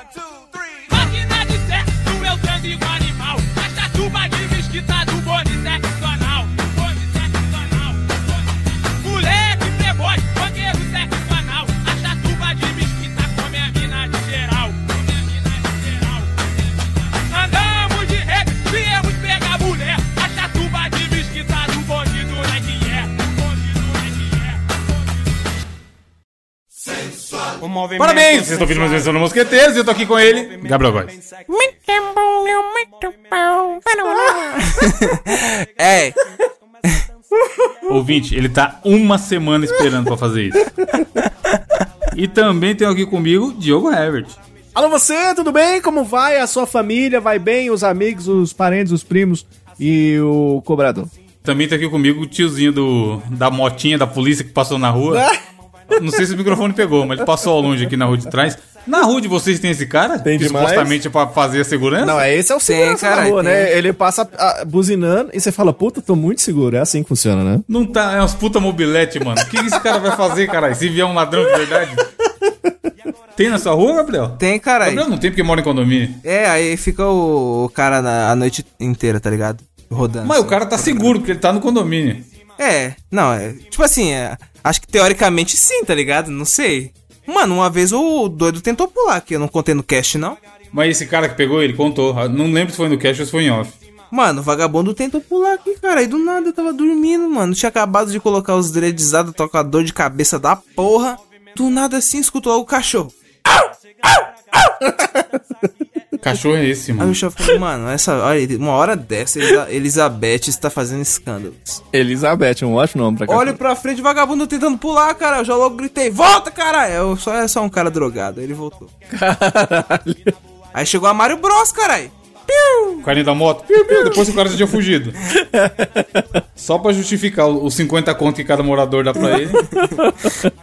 One, two, three. É. Parabéns! Vocês estão ouvindo mais uma no Mosqueteiros e eu tô aqui com ele, Gabriel Góes. Muito bom, meu, muito bom. É, Ouvinte, ele tá uma semana esperando pra fazer isso. E também tem aqui comigo Diogo Herbert. Alô você, tudo bem? Como vai? A sua família vai bem? Os amigos, os parentes, os primos e o cobrador? Também tá aqui comigo o tiozinho do, da motinha da polícia que passou na rua. Não sei se o microfone pegou, mas ele passou ao longe aqui na rua de trás. Na rua de vocês tem esse cara? Tem que demais. supostamente é pra fazer a segurança? Não, é esse é o segurança cara, da rua, tem. né? Ele passa ah, buzinando e você fala, puta, tô muito seguro. É assim que funciona, né? Não tá, é umas puta mobilete, mano. O que esse cara vai fazer, caralho? Se vier um ladrão de verdade? Tem na sua rua, Gabriel? tem, caralho. Gabriel não tem porque mora em condomínio. É, aí fica o, o cara na, a noite inteira, tá ligado? Rodando. Mas o cara tá seguro porque ele tá no condomínio. É, não, é. Tipo assim, é, acho que teoricamente sim, tá ligado? Não sei. Mano, uma vez o doido tentou pular, que eu não contei no cast, não. Mas esse cara que pegou, ele contou. Não lembro se foi no cash ou se foi em off. Mano, o vagabundo tentou pular aqui, cara. E do nada eu tava dormindo, mano. Tinha acabado de colocar os dreadizados, tô com a dor de cabeça da porra. Do nada assim, escutou o cachorro. Cachorro é esse, Aí mano. o chefe falou, mano, essa, olha, uma hora dessa, Elizabeth está fazendo escândalos. Elizabeth, um ótimo nome pra cá. Olho pra frente, vagabundo tentando pular, cara. Eu já logo gritei, volta, cara! Eu só é só um cara drogado. Aí ele voltou. Aí chegou a Mario Bros, caralho. O carinha da moto. Piu, piu, depois o cara já tinha fugido. Só pra justificar os 50 conto que cada morador dá pra ele.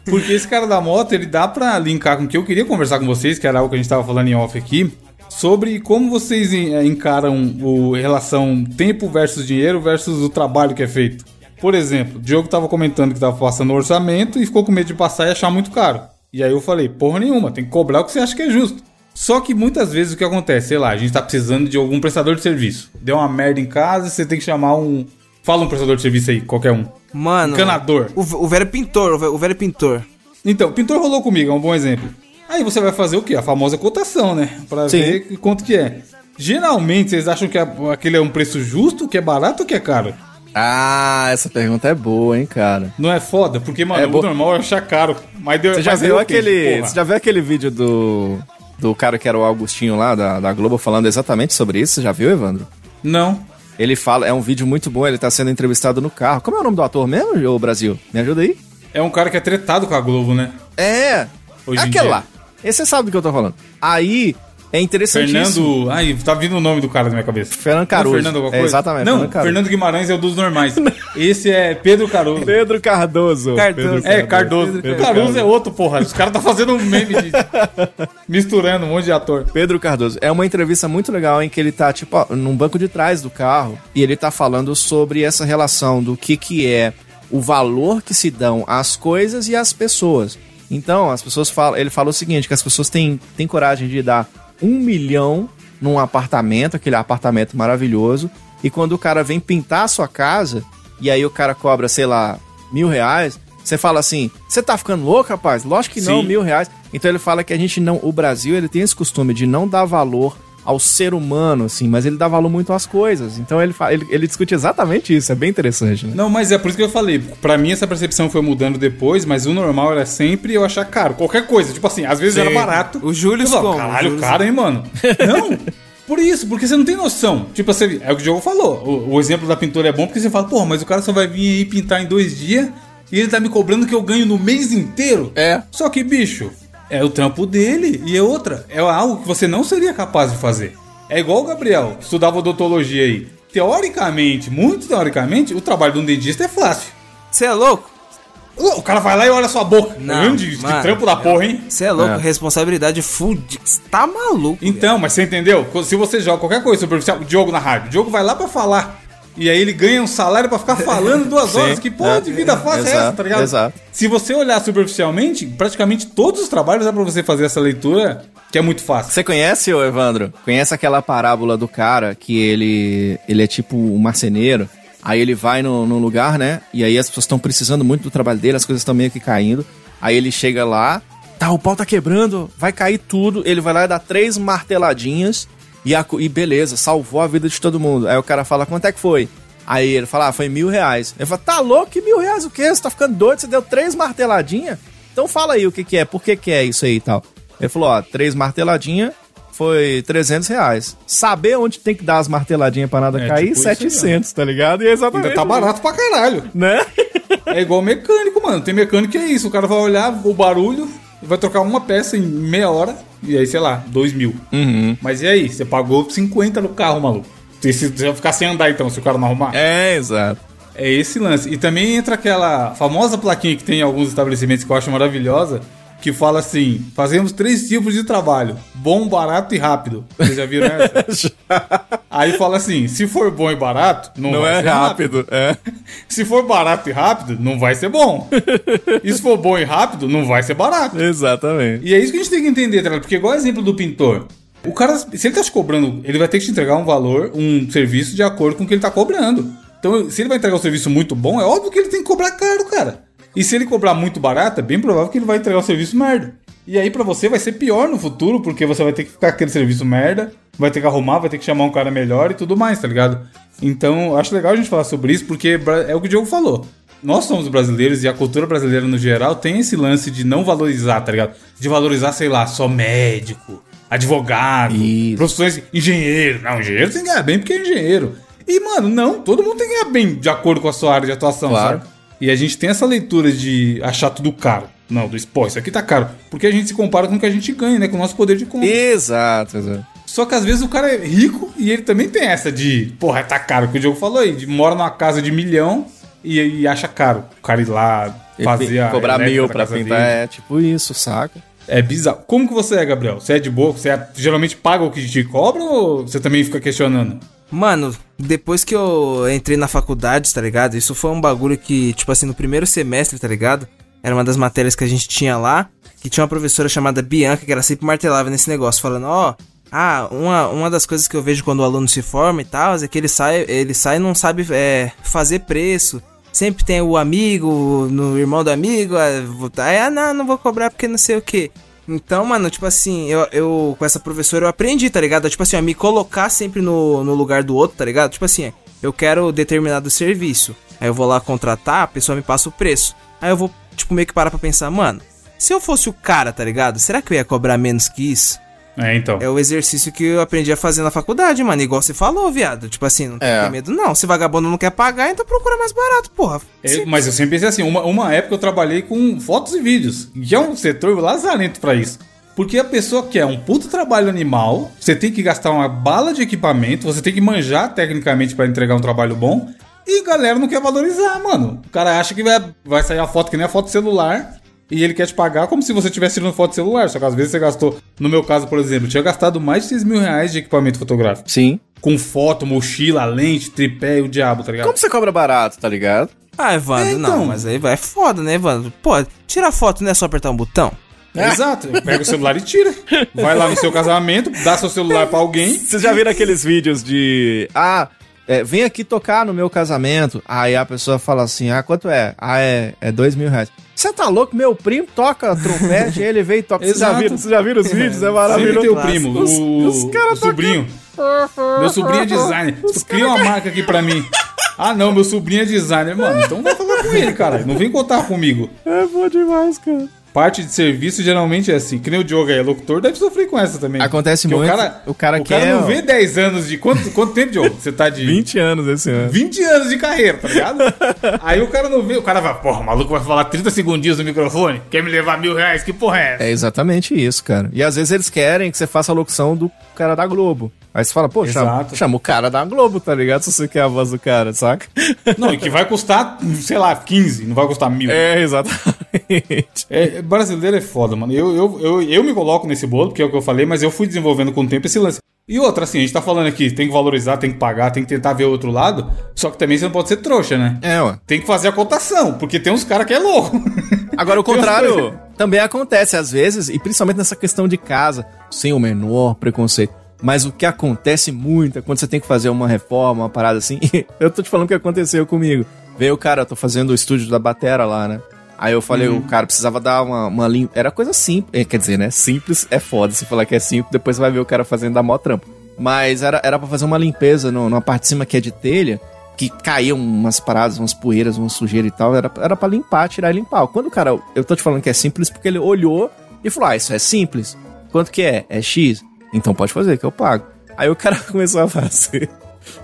Porque esse cara da moto, ele dá pra linkar com o que eu queria conversar com vocês, que era algo que a gente tava falando em off aqui. Sobre como vocês eh, encaram o relação tempo versus dinheiro versus o trabalho que é feito. Por exemplo, o Diogo tava comentando que tava passando o orçamento e ficou com medo de passar e achar muito caro. E aí eu falei, porra nenhuma, tem que cobrar o que você acha que é justo. Só que muitas vezes o que acontece, sei lá, a gente tá precisando de algum prestador de serviço. Deu uma merda em casa, você tem que chamar um. Fala um prestador de serviço aí, qualquer um. Mano. Encanador. O, o velho pintor, o velho, o velho pintor. Então, pintor rolou comigo, é um bom exemplo. Aí você vai fazer o quê? A famosa cotação, né? Pra Sim. ver quanto que é. Geralmente, vocês acham que a- aquele é um preço justo, que é barato ou que é caro? Ah, essa pergunta é boa, hein, cara. Não é foda? Porque, mano, É o bo- normal é achar caro. Mas deu, Você já mas viu aquele. Você já viu aquele vídeo do. Do cara que era o Augustinho lá, da, da Globo, falando exatamente sobre isso? Você já viu, Evandro? Não. Ele fala, é um vídeo muito bom, ele tá sendo entrevistado no carro. Como é o nome do ator mesmo, ô Brasil? Me ajuda aí? É um cara que é tretado com a Globo, né? É! Hoje em aquele dia. lá. Esse você sabe do que eu tô falando. Aí, é interessantíssimo. Fernando. Ai, tá vindo o nome do cara na minha cabeça. Fernando Não, Caruso. Fernando alguma É, coisa? exatamente, Não, Fernando Fernando, Caruso. Guimarães é o dos normais. Esse é Pedro Caruso. Pedro Cardoso. Cardoso. Pedro É, Cardoso. Pedro Caruso é outro, porra. Os caras tá fazendo um meme de... misturando um monte de ator. Pedro Cardoso. É uma entrevista muito legal em que ele tá, tipo, ó, num banco de trás do carro e ele tá falando sobre essa relação do que que é o valor que se dão às coisas e às pessoas. Então, as pessoas falam, ele fala o seguinte, que as pessoas têm, têm coragem de dar um milhão num apartamento, aquele apartamento maravilhoso, e quando o cara vem pintar a sua casa, e aí o cara cobra, sei lá, mil reais, você fala assim, você tá ficando louco, rapaz? Lógico que não, Sim. mil reais. Então ele fala que a gente não, o Brasil, ele tem esse costume de não dar valor ao ser humano, assim, mas ele dá valor muito às coisas. Então ele, ele, ele discute exatamente isso, é bem interessante, né? Não, mas é por isso que eu falei. Pra mim, essa percepção foi mudando depois, mas o normal era sempre eu achar caro. Qualquer coisa. Tipo assim, às vezes Sim. era barato. O Júlio como? Caralho, caro, hein, mano? Não. Por isso, porque você não tem noção. Tipo, você, é o que o Diogo falou. O, o exemplo da pintura é bom porque você fala, porra, mas o cara só vai vir aí pintar em dois dias e ele tá me cobrando que eu ganho no mês inteiro. É. Só que, bicho, é o trampo dele e é outra. É algo que você não seria capaz de fazer. É igual o Gabriel, que estudava odontologia aí. Teoricamente, muito teoricamente, o trabalho de um dentista é fácil. Você é louco? O cara vai lá e olha sua boca. Não, Tá vendo? de, de mano, trampo da porra, hein? Você é louco, É. responsabilidade full. de- Cê tá maluco. Então, mas você entendeu? Se você joga qualquer coisa superficial, o Diogo na rádio, o Diogo vai lá pra falar. E aí ele ganha um salário pra ficar falando duas Sim, horas. Que porra é, de vida fácil é essa, exato, tá ligado? exato. Se você olhar superficialmente, praticamente todos os trabalhos dá pra você fazer essa leitura, que é muito fácil. Você conhece, ô Evandro? Conhece aquela parábola do cara que ele, ele é tipo um marceneiro? Aí ele vai no, num lugar, né? E aí as pessoas estão precisando muito do trabalho dele, as coisas estão meio que caindo. Aí ele chega lá, tá, o pau tá quebrando, vai cair tudo. Ele vai lá e dá três marteladinhas e, a e beleza, salvou a vida de todo mundo. Aí o cara fala, quanto é que foi? Aí ele fala, ah, foi mil reais. Ele fala, tá louco? Que mil reais o quê? Você tá ficando doido? Você deu três marteladinhas? Então fala aí o que que é, por que que é isso aí e tal. Ele falou, ó, três marteladinhas foi 300 reais. Saber onde tem que dar as marteladinhas pra nada É, cair, tipo isso aí, 700, tá ligado? E é exatamente. Ainda tá barato pra caralho. Né? É igual mecânico, mano. Tem mecânico que é isso. O cara vai olhar o barulho, vai trocar uma peça em meia hora, e aí, sei lá, dois mil. Uhum. Mas e aí? Você pagou 50 no carro, maluco. Você vai ficar sem andar então, se o cara não arrumar? É, exato. É esse lance. E também entra aquela famosa plaquinha que tem em alguns estabelecimentos que eu acho maravilhosa, que fala assim: fazemos três tipos de trabalho: bom, barato e rápido. Vocês já viram essa? Aí fala assim: se for bom e barato, não, Não vai é ser rápido, é. Se for barato e rápido, não vai ser bom. e se for bom e rápido, não vai ser barato. Exatamente. E é isso que a gente tem que entender, tá? Porque igual o exemplo do pintor. O cara, se ele tá te cobrando, ele vai ter que te entregar um valor, um serviço de acordo com o que ele tá cobrando. Então, se ele vai entregar um serviço muito bom, é óbvio que ele tem que cobrar caro, cara. E se ele cobrar muito barato, é bem provável que ele vai entregar um serviço merda. E aí pra você vai ser pior no futuro, porque você vai ter que ficar aquele serviço merda, vai ter que arrumar, vai ter que chamar um cara melhor e tudo mais, tá ligado? Então, eu acho legal a gente falar sobre isso, porque é o que o Diogo falou. Nós somos brasileiros e a cultura brasileira no geral tem esse lance de não valorizar, tá ligado? De valorizar, sei lá, só médico, advogado, Isso. profissões, engenheiro. Não, engenheiro tem que ganhar bem porque é engenheiro. E, mano, não, todo mundo tem que ganhar bem de acordo com a sua área de atuação, Claro. sabe? E a gente tem essa leitura de achar tudo caro. Não, do pô, isso aqui tá caro. Porque a gente se compara com o que a gente ganha, né? Com o nosso poder de compra. Exato, exato. Só que às vezes o cara é rico e ele também tem essa de, porra, tá caro, que o Diogo falou aí, de mora numa casa de milhão e, e acha caro. O cara ir lá fazer a Cobrar mil pra pintar, dele. é tipo isso, saca? É bizarro. Como que você é, Gabriel? Você é de boa? Você é- geralmente paga o que te cobra ou você também fica questionando? Mano, depois que eu entrei na faculdade, tá ligado? Isso foi um bagulho que, tipo assim, no primeiro semestre, tá ligado? Era uma das matérias que a gente tinha lá, que tinha uma professora chamada Bianca, que ela sempre martelava nesse negócio, falando, ó, ah, uma, uma das coisas que eu vejo quando o aluno se forma e tal, é que ele sai, ele sai e não sabe é, fazer preço. Sempre tem o amigo, no irmão do amigo, aí, ah, não, não vou cobrar porque não sei o que. Então, mano, tipo assim, eu, eu com essa professora eu aprendi, tá ligado? Tipo assim, a me colocar sempre no, no lugar do outro, tá ligado? Tipo assim, eu quero determinado serviço. Aí eu vou lá contratar, a pessoa me passa o preço. Aí eu vou, tipo, meio que parar pra pensar, mano, se eu fosse o cara, tá ligado? Será que eu ia cobrar menos que isso? É, então. É o exercício que eu aprendi a fazer na faculdade, mano. Igual você falou, viado. Tipo assim, não tem É. medo, não. Se vagabundo não quer pagar, então procura mais barato, porra. É, mas eu sempre pensei assim, uma, uma época eu trabalhei com fotos e vídeos, que é um setor lazarento pra isso. Porque a pessoa quer um puto trabalho animal, você tem que gastar uma bala de equipamento, você tem que manjar tecnicamente pra entregar um trabalho bom, e a galera não quer valorizar, mano. O cara acha que vai, vai sair a foto que nem a foto celular, e ele quer te pagar como se você tivesse tirando foto celular. Só que às vezes você gastou, no meu caso, por exemplo, tinha gastado mais de 6 mil reais de equipamento fotográfico. Sim. Com foto, mochila, lente, tripé e o diabo, tá ligado? Como você cobra barato, tá ligado? Ah, Evandro, É, então. não, mas aí vai é foda, né, Evandro? Pô, tirar foto não é só apertar um botão? Exato, pega o celular e tira. Vai lá no seu casamento, dá seu celular pra alguém. Vocês já viram aqueles vídeos de. Ah, é, vem aqui tocar no meu casamento. Aí a pessoa fala assim: ah, quanto é? Ah, é, é dois mil reais. Você tá louco? Meu primo toca trompete, ele veio e toca. Vocês já viram? Vocês já viram os vídeos? É Sempre maravilhoso. tem o primo, Os- o, os o sobrinho. Meu sobrinho é designer. Cria uma marca aqui pra mim. Ah, não, meu sobrinho é designer. Mano, então vai falar com ele, cara. Não vem contar comigo. É bom demais, cara. Parte de serviço geralmente é assim. Que nem o Diogo aí, é locutor, deve sofrer com essa também. Acontece Porque muito. O cara, O cara o cara quer, não ó. vê 10 anos de. Quanto, quanto tempo, Diogo? Você tá de. 20 anos esse ano. 20 anos de carreira, tá ligado? Aí o cara não vê, o cara vai, porra, o maluco vai falar 30 segundinhos no microfone, quer me levar mil reais, que porra é essa? É exatamente isso, cara. E às vezes eles querem que você faça a locução do cara da Globo. Aí você fala, pô, chama, chama o cara da Globo, tá ligado? Se você quer a voz do cara, saca? Não, e que vai custar, sei lá, 15, não vai custar mil. É, exatamente. É, brasileiro é foda, mano. Eu, eu, eu, eu me coloco nesse bolo, porque é o que eu falei, mas eu fui desenvolvendo com o tempo esse lance. E outra, assim, a gente tá falando aqui, tem que valorizar, tem que pagar, tem que tentar ver o outro lado. Só que também você não pode ser trouxa, né? É, ué. Tem que fazer a cotação, porque tem uns caras que é louco. Agora, o contrário coisas- também acontece às vezes, e principalmente nessa questão de casa, sem o menor preconceito. Mas o que acontece muito é quando você tem que fazer uma reforma, uma parada assim. eu tô te falando o que aconteceu comigo. Veio o cara, eu tô fazendo o estúdio da Batera lá, né? Aí eu falei, o cara precisava dar uma, uma limpa. Era coisa simples. Quer dizer, né? Simples é foda. Se falar que é simples, depois você vai ver o cara fazendo da mó trampo. Mas era, era pra fazer uma limpeza no, numa parte de cima que é de telha, que caíam umas paradas, umas poeiras, uma sujeira e tal. Era, era pra limpar, tirar e limpar. Quando o cara. Eu tô te falando que é simples porque ele olhou e falou: Ah, isso é simples. Quanto que é? É X? Então pode fazer, que eu pago. Aí o cara começou a fazer.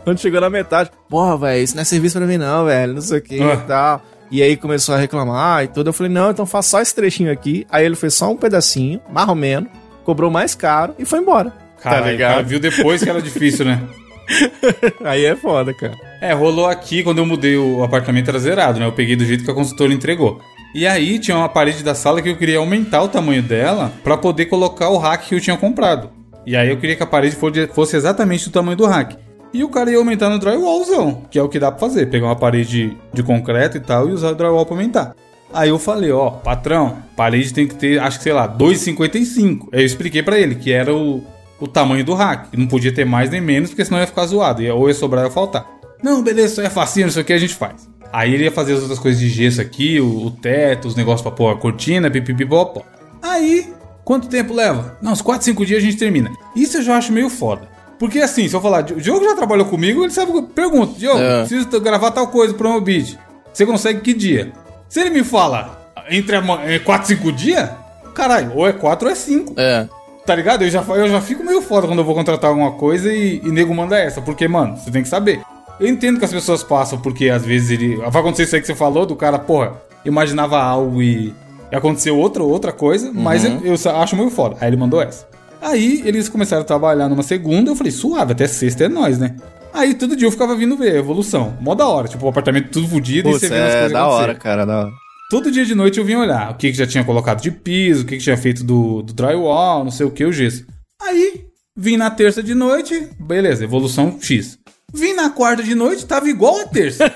Quando chegou na metade, porra, velho, isso não é serviço pra mim, não, velho. Não sei o que Ah. e tal. E aí começou a reclamar e tudo. Eu falei, não, então faz só esse trechinho aqui. Aí ele fez só um pedacinho, mais ou menos, cobrou mais caro e foi embora. Cara, o cara viu depois que era difícil, né? Aí é foda, cara. É, rolou aqui quando eu mudei o apartamento era zerado, né? Eu peguei do jeito que a consultora entregou. E aí tinha uma parede da sala que eu queria aumentar o tamanho dela pra poder colocar o rack que eu tinha comprado. E aí eu queria que a parede fosse- exatamente do tamanho do rack. E o cara ia aumentar no drywallzão, que é o que dá pra fazer, pegar uma parede de concreto e tal e usar o drywall pra aumentar. Aí eu falei, ó, patrão, parede tem que ter, acho que sei lá, 2,55. Aí eu expliquei pra ele que era o, o tamanho do rack. Não podia ter mais nem menos, porque senão ia ficar zoado. Ou ia sobrar ou ia faltar. Não, beleza, isso é facinho, isso aqui a gente faz. Aí ele ia fazer as outras coisas de gesso aqui, o, o teto, os negócios pra pôr a cortina, pipipipopó. Aí, quanto tempo leva? Não, uns 4, 5 dias a gente termina. Isso eu já acho meio foda. Porque assim, se eu falar, o Diogo já trabalhou comigo, ele sabe que eu pergunto, Diogo, É. preciso gravar tal coisa pro meu beat. Você consegue que dia? Se ele me fala entre 4 e 5 dias, caralho, ou é 4 ou é 5. É. Tá ligado? Eu já, eu já fico meio foda quando eu vou contratar alguma coisa e, e nego manda essa. Porque, mano, você tem que saber. Eu entendo que as pessoas passam porque às vezes ele. Vai acontecer isso aí que você falou, do cara, porra, imaginava algo e aconteceu outra, outra coisa, mas eu, eu acho meio foda. Aí ele mandou essa. Aí eles começaram a trabalhar numa segunda, eu falei, suave, até sexta é nós, né? Aí todo dia eu ficava vindo ver a evolução. Mó da hora, tipo, o apartamento tudo fodido e você as é coisas da acontecer. hora, cara, da hora. Todo dia de noite eu vinha olhar o que, que já tinha colocado de piso, o que, que tinha feito do, do drywall, não sei o que, o gesso. Aí, vim na terça de noite, beleza, evolução X. Vim na quarta de noite, tava igual a terça.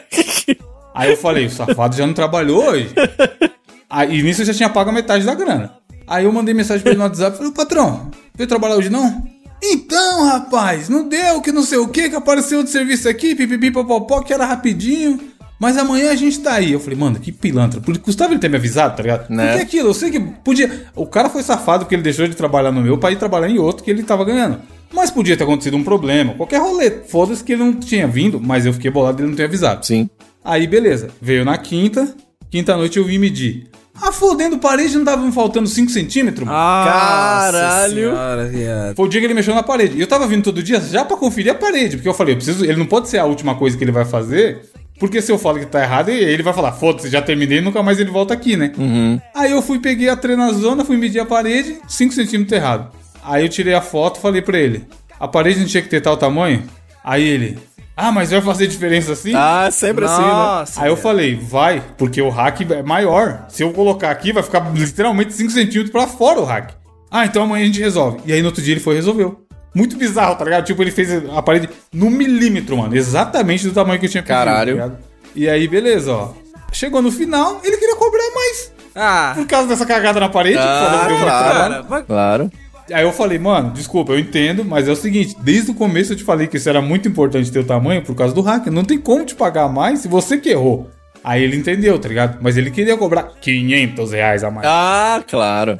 Aí eu falei, o safado já não trabalhou hoje. Aí nisso eu já tinha pago a metade da grana. Aí eu mandei mensagem pra ele no WhatsApp, falei, patrão, veio trabalhar hoje não? Então, rapaz, não deu, que não sei o que, que apareceu de serviço aqui, pipipi, popopó, que era rapidinho. Mas amanhã a gente tá aí. Eu falei, mano, que pilantra. Custava ele ter me avisado, tá ligado? Né? Porque aquilo, eu sei que podia. O cara foi safado porque ele deixou de trabalhar no meu pra ir trabalhar em outro que ele tava ganhando. Mas podia ter acontecido um problema, qualquer rolê. Foda-se que ele não tinha vindo, mas eu fiquei bolado dele não ter avisado. Sim. Aí, beleza. Veio na quinta. Quinta noite eu vim medir. Ah, fodendo parede, não tava me faltando 5 centímetros? mano? Caralho. Senhora, viado. Foi o dia que ele mexeu na parede. E eu tava vindo todo dia já pra conferir a parede. Porque eu falei, eu preciso. Ele não pode ser a última coisa que ele vai fazer. Porque se eu falo que tá errado, ele vai falar, foda-se, já terminei, nunca mais ele volta aqui, né? Uhum. Aí eu fui, peguei a treinazona, fui medir a parede, 5 centímetros errado. Aí eu tirei a foto e falei pra ele, a parede não tinha que ter tal tamanho? Aí ele, ah, mas vai fazer diferença assim? Ah, sempre assim, né? Nossa, Aí eu viado. falei, vai, porque o hack é maior. Se eu colocar aqui, vai ficar literalmente 5 centímetros pra fora o hack. Ah, então amanhã a gente resolve. E aí no outro dia ele foi e resolveu. Muito bizarro, tá ligado? Tipo, ele fez a parede no milímetro, mano. Exatamente do tamanho que eu tinha pedido, Caralho. tá? E aí, beleza, ó. Chegou no final, ele queria cobrar mais. Ah, Por causa dessa cagada na parede, Ah, falou que deu muito claro. vai- Claro. Aí eu falei, mano, desculpa, eu entendo, mas é o seguinte, desde o começo eu te falei que isso era muito importante ter o tamanho por causa do hacker. Não tem como te pagar mais se você que errou. Aí ele entendeu, tá ligado? Mas ele queria cobrar 500 reais a mais Ah, claro.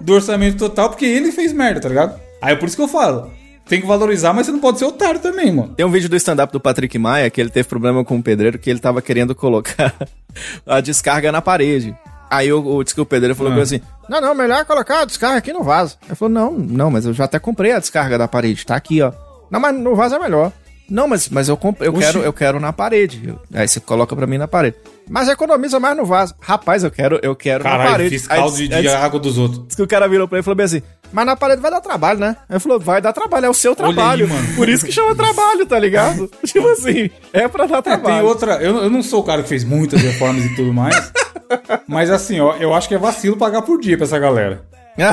do orçamento total porque ele fez merda, tá ligado? Aí é por isso que eu falo. Tem que valorizar, mas você não pode ser otário também, mano. Tem um vídeo do stand-up do Patrick Maia que ele teve problema com o pedreiro que ele tava querendo colocar a descarga na parede. Aí o, que o pedreiro falou Ah. assim: Não, não, melhor colocar a descarga aqui no vaso. Ele falou: Não, não, mas eu já até comprei a descarga da parede, tá aqui, ó. Não, mas no vaso é melhor. Não, mas, mas eu, eu, Oxi. quero, eu quero na parede. Aí você coloca pra mim na parede. Mas economiza mais no vaso. Rapaz, eu quero, eu quero na Caralho, parede. fiscal Aí de, aí de água dos outros. Diz que o cara virou pra ele e falou bem assim: Mas na parede vai dar trabalho, né? Aí falou: Vai dar trabalho, é o seu aí, trabalho. mano. Por isso que chama trabalho, tá ligado? tipo assim, é pra dar É, tem trabalho. outra. Eu, eu não sou o cara que fez muitas reformas e tudo mais. Mas assim, ó, eu acho que é vacilo pagar por dia pra essa galera.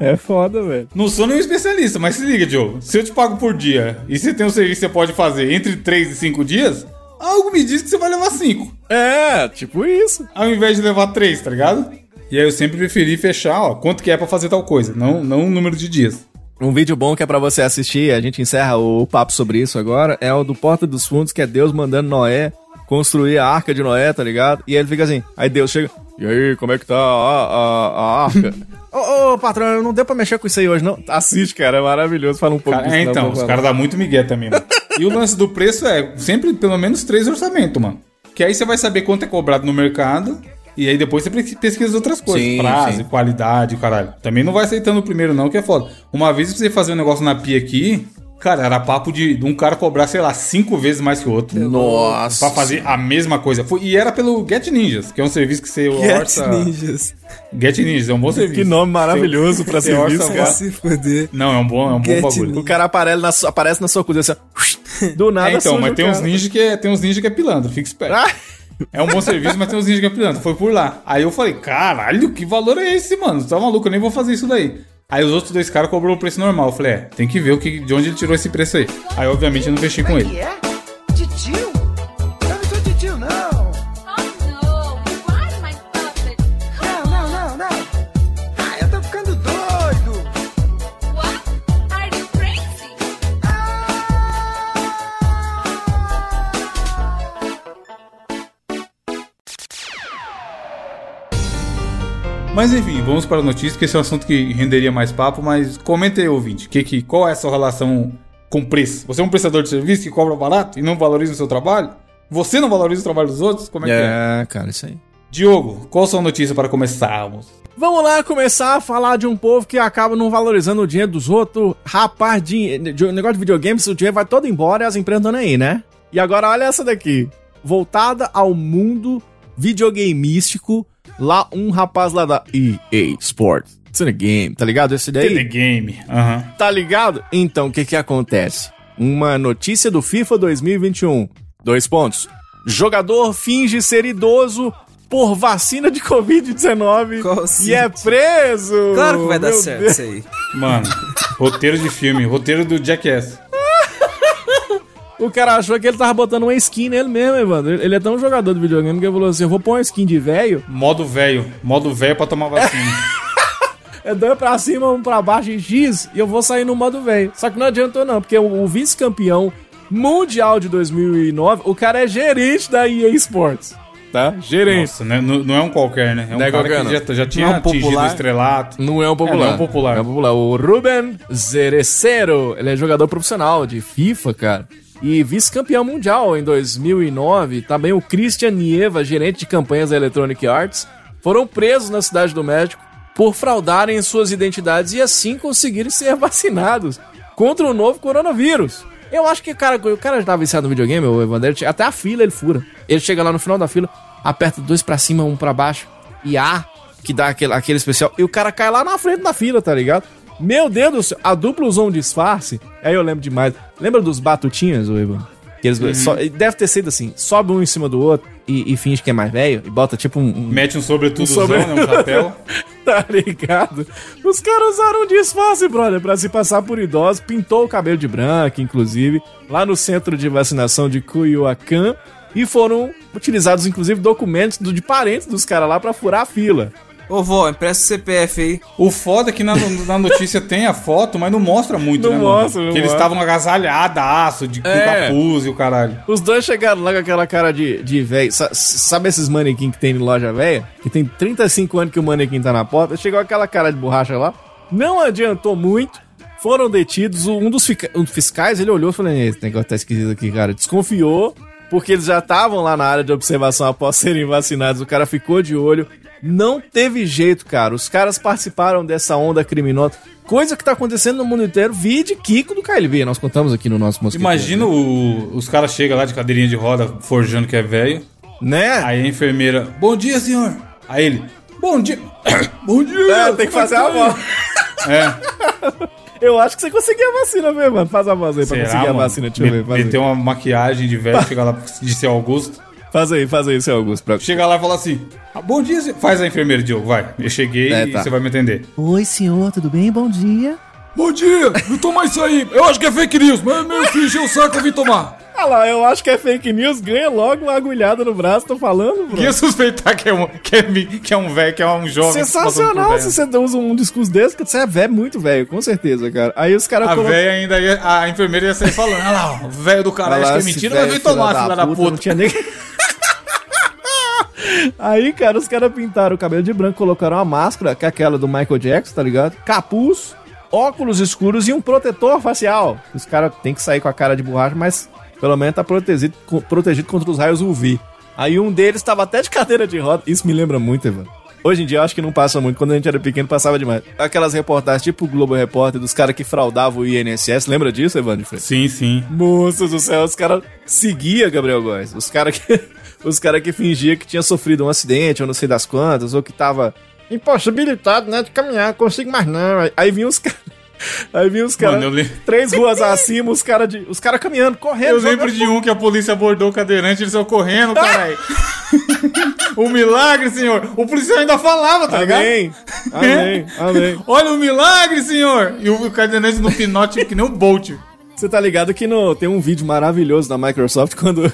É foda, velho. Não sou nenhum especialista, mas se liga, Joe. Se eu te pago por dia e você tem um serviço que você pode fazer entre 3 e 5 dias, algo me diz que você vai levar 5. É, tipo isso. Ao invés de levar 3, tá ligado? E aí eu sempre preferi fechar, ó, quanto que é pra fazer tal coisa, não, não o número de dias. Um vídeo bom que é pra você assistir, a gente encerra o papo sobre isso agora, é o do Porta dos Fundos, que é Deus mandando Noé construir a arca de Noé, tá ligado? E ele fica assim, aí Deus chega, e aí, como é que tá a, a, a arca? Ô, ô, patrão, não deu pra mexer com isso aí hoje, não? Assiste, cara, é maravilhoso, fala um pouco Cara, é, não, então, os caras dão muito migué também, mano. E o lance do preço é sempre pelo menos três orçamentos, mano. Que aí você vai saber quanto é cobrado no mercado. E aí depois você pe- pesquisa outras coisas. Sim, prazo, sim. qualidade, caralho. Também não vai aceitando o primeiro, não, que é foda. Uma vez pra você fazer um negócio na pia aqui, cara, era papo de, de um cara cobrar, sei lá, cinco vezes mais que o outro. Nossa. Pra fazer a mesma coisa. Foi- e era pelo Get Ninjas, que é um serviço que você Get orça. Ninjas. Get Ninjas, é um bom serviço. Que nome maravilhoso pra Você orça serviço, a cara. Se foder. Não, é um bom, é um bom Get bagulho. Ninjas. O cara aparece na, sua- aparece na sua cozinha assim, ó, do nada É, então, mas tem uns ninjas que é, tem uns ninja que é pilantra, fica esperto. Ah, É um bom serviço, mas tem uns ninja que é pilantra. Foi por lá. Aí eu falei, caralho, que valor é esse, mano? Você tá maluco, eu nem vou fazer isso daí. Aí os outros dois caras cobrou o preço normal. Eu falei, é, tem que ver o que, de onde ele tirou esse preço aí. Aí, obviamente, eu não fechei com ele. Mas enfim, vamos para a notícia, que esse é um assunto que renderia mais papo, mas comenta aí, ouvinte, que, que, qual é a sua relação com preço? Você é um prestador de serviço que cobra barato e não valoriza o seu trabalho? Você não valoriza o trabalho dos outros? Como é que é? É, cara, isso aí. Diogo, qual a sua notícia para começarmos? Vamos lá começar a falar de um povo que acaba não valorizando o dinheiro dos outros. Rapaz, dinhe- de- negócio de videogames, o dinheiro vai todo embora e as empresas estão nem aí, né? E agora olha essa daqui. Voltada ao mundo videogameístico, lá um rapaz lá da EA Sports. It's in a game, tá ligado? Esse daí? The Game. Aham. Tá ligado? Então, o que que acontece? Uma notícia do FIFA 2021. Dois pontos. Jogador finge ser idoso por vacina de Covid-19 Qual e sim? é preso. Claro que vai dar Meu certo Deus. isso aí. Mano, roteiro de filme, roteiro do Jackass. O cara achou que ele tava botando uma skin nele mesmo, Evandro. Ele é tão jogador de videogame que ele falou assim: eu vou pôr uma skin de velho, Modo velho, modo velho pra tomar vacina. é dois pra cima, um pra baixo em X, e eu vou sair no modo velho. Só que não adiantou não, porque o, o vice-campeão mundial de 2009, o cara é gerente da EA Sports. Tá? Gerente. Nossa, né? não, não é um qualquer, né? É um Não é cara qualquer, que já, já tinha Não é um atingido popular. o estrelato. Não é um popular. É, não é um popular. É um popular. O Ruben Zerecero, ele é jogador profissional de FIFA, cara. E vice-campeão mundial em 2009. Também o Christian Nieva, gerente de campanhas da Electronic Arts, foram presos na cidade do México por fraudarem suas identidades e assim conseguirem ser vacinados contra o novo coronavírus. Eu acho que cara, o cara já tava viciado no videogame, o Evander, até a fila ele fura. Ele chega lá no final da fila, aperta dois pra cima, um pra baixo, e A, que dá aquele, aquele especial, e o cara cai lá na frente da fila, tá ligado? Meu Deus do céu, a dupla usou um disfarce, aí eu lembro demais. Lembra dos batutinhas, o Ivan? Que eles, só- deve ter sido assim, sobe um em cima do outro e, e finge que é mais velho, e bota tipo um... um- Mete um sobretudo, Um sobre- né? Um chapéu. tá ligado? Os caras usaram um disfarce, brother, pra se passar por idosos. Pintou o cabelo de branco, inclusive, lá no centro de vacinação de Cuyoacan. E foram utilizados, inclusive, documentos do- de parentes dos caras lá pra furar a fila. Ô, vó, empresta o CPF aí. O foda é que na, na notícia tem a foto, mas não mostra muito, Não né, mano? mostra, não Que eles estavam agasalhadaço, de, É. capuz e o caralho. Os dois chegaram lá com aquela cara de, de velho. Sa- Sabe esses manequim que tem em loja velha? Que tem 35 anos que o manequim tá na porta. Chegou aquela cara de borracha lá. Não adiantou muito. Foram detidos. Um dos um dos fiscais, ele olhou e falou: Esse negócio tá esquisito aqui, cara. Desconfiou. Porque eles já estavam lá na área de observação após serem vacinados. O cara ficou de olho. Não teve jeito, cara. Os caras participaram dessa onda criminosa. Coisa que tá acontecendo no mundo inteiro. Vide Kiko do KLB. Nós contamos aqui no nosso Mosquito. Imagina o- os caras chegam lá de cadeirinha de roda, forjando que é velho. Né? Aí a enfermeira, bom dia, senhor. Aí ele, bom dia. bom dia. É, tem que fazer a voz. É, Eu acho que você conseguiu a vacina mesmo, mano. Faz a voz aí pra será, conseguir a mano? vacina. Deixa eu ver. Meter uma maquiagem de velho, chegar lá de ser Augusto. Faz aí, faz aí, seu Augusto. Pra... Chega lá e fala assim: ah, Bom dia, senhor." faz a enfermeira, Diogo, vai. Eu cheguei É, e tá. você vai me entender. Oi, senhor, tudo bem? Bom dia. Bom dia, não toma isso aí. Eu acho que é fake news, mas meu filho o saco, eu vim tomar. Ah lá, eu acho que é fake news, ganha logo uma agulhada no braço, tô falando, bro. Ia suspeitar que é um, que é, que é um velho, que é um jovem. Sensacional se você usa um discurso desse, que você é velho, muito velho, com certeza, cara. Aí os caras. A colocam- velha ainda ia, a enfermeira ia sair falando, olha lá, o velho do caralho, acho que é mentira, mas velho vem tomar, filha da Não puta. tinha nem... Aí, cara, os caras pintaram o cabelo de branco, colocaram uma máscara, que é aquela do Michael Jackson, tá ligado? Capuz, óculos escuros e um protetor facial. Os caras têm que sair com a cara de borracha, mas pelo menos tá protegido, protegido contra os raios UV. Aí um deles tava até de cadeira de roda. Isso me lembra muito, Evandro. Hoje em dia eu acho que não passa muito. Quando a gente era pequeno passava demais. Aquelas reportagens tipo o Globo Repórter dos caras que fraudavam o INSS. Lembra disso, Evandro? Freitas? Sim, sim. Moço do céu, os caras seguia Gabriel Góes. Os caras que os cara que fingia que tinha sofrido um acidente, ou não sei das quantas, ou que tava impossibilitado, né, de caminhar, consigo mais não. Aí, aí vinha os caras Aí vinha os caras três ruas acima, os caras de os cara caminhando, correndo. Eu lembro de um que a polícia abordou o cadeirante, eles saiu correndo, caralho. um milagre, senhor. O policial ainda falava, tá ligado? Amém. Amém. Amém. Olha o milagre, senhor! E o cadeirante no pinote que nem um Bolt. Você tá ligado que no, tem um vídeo maravilhoso da Microsoft quando.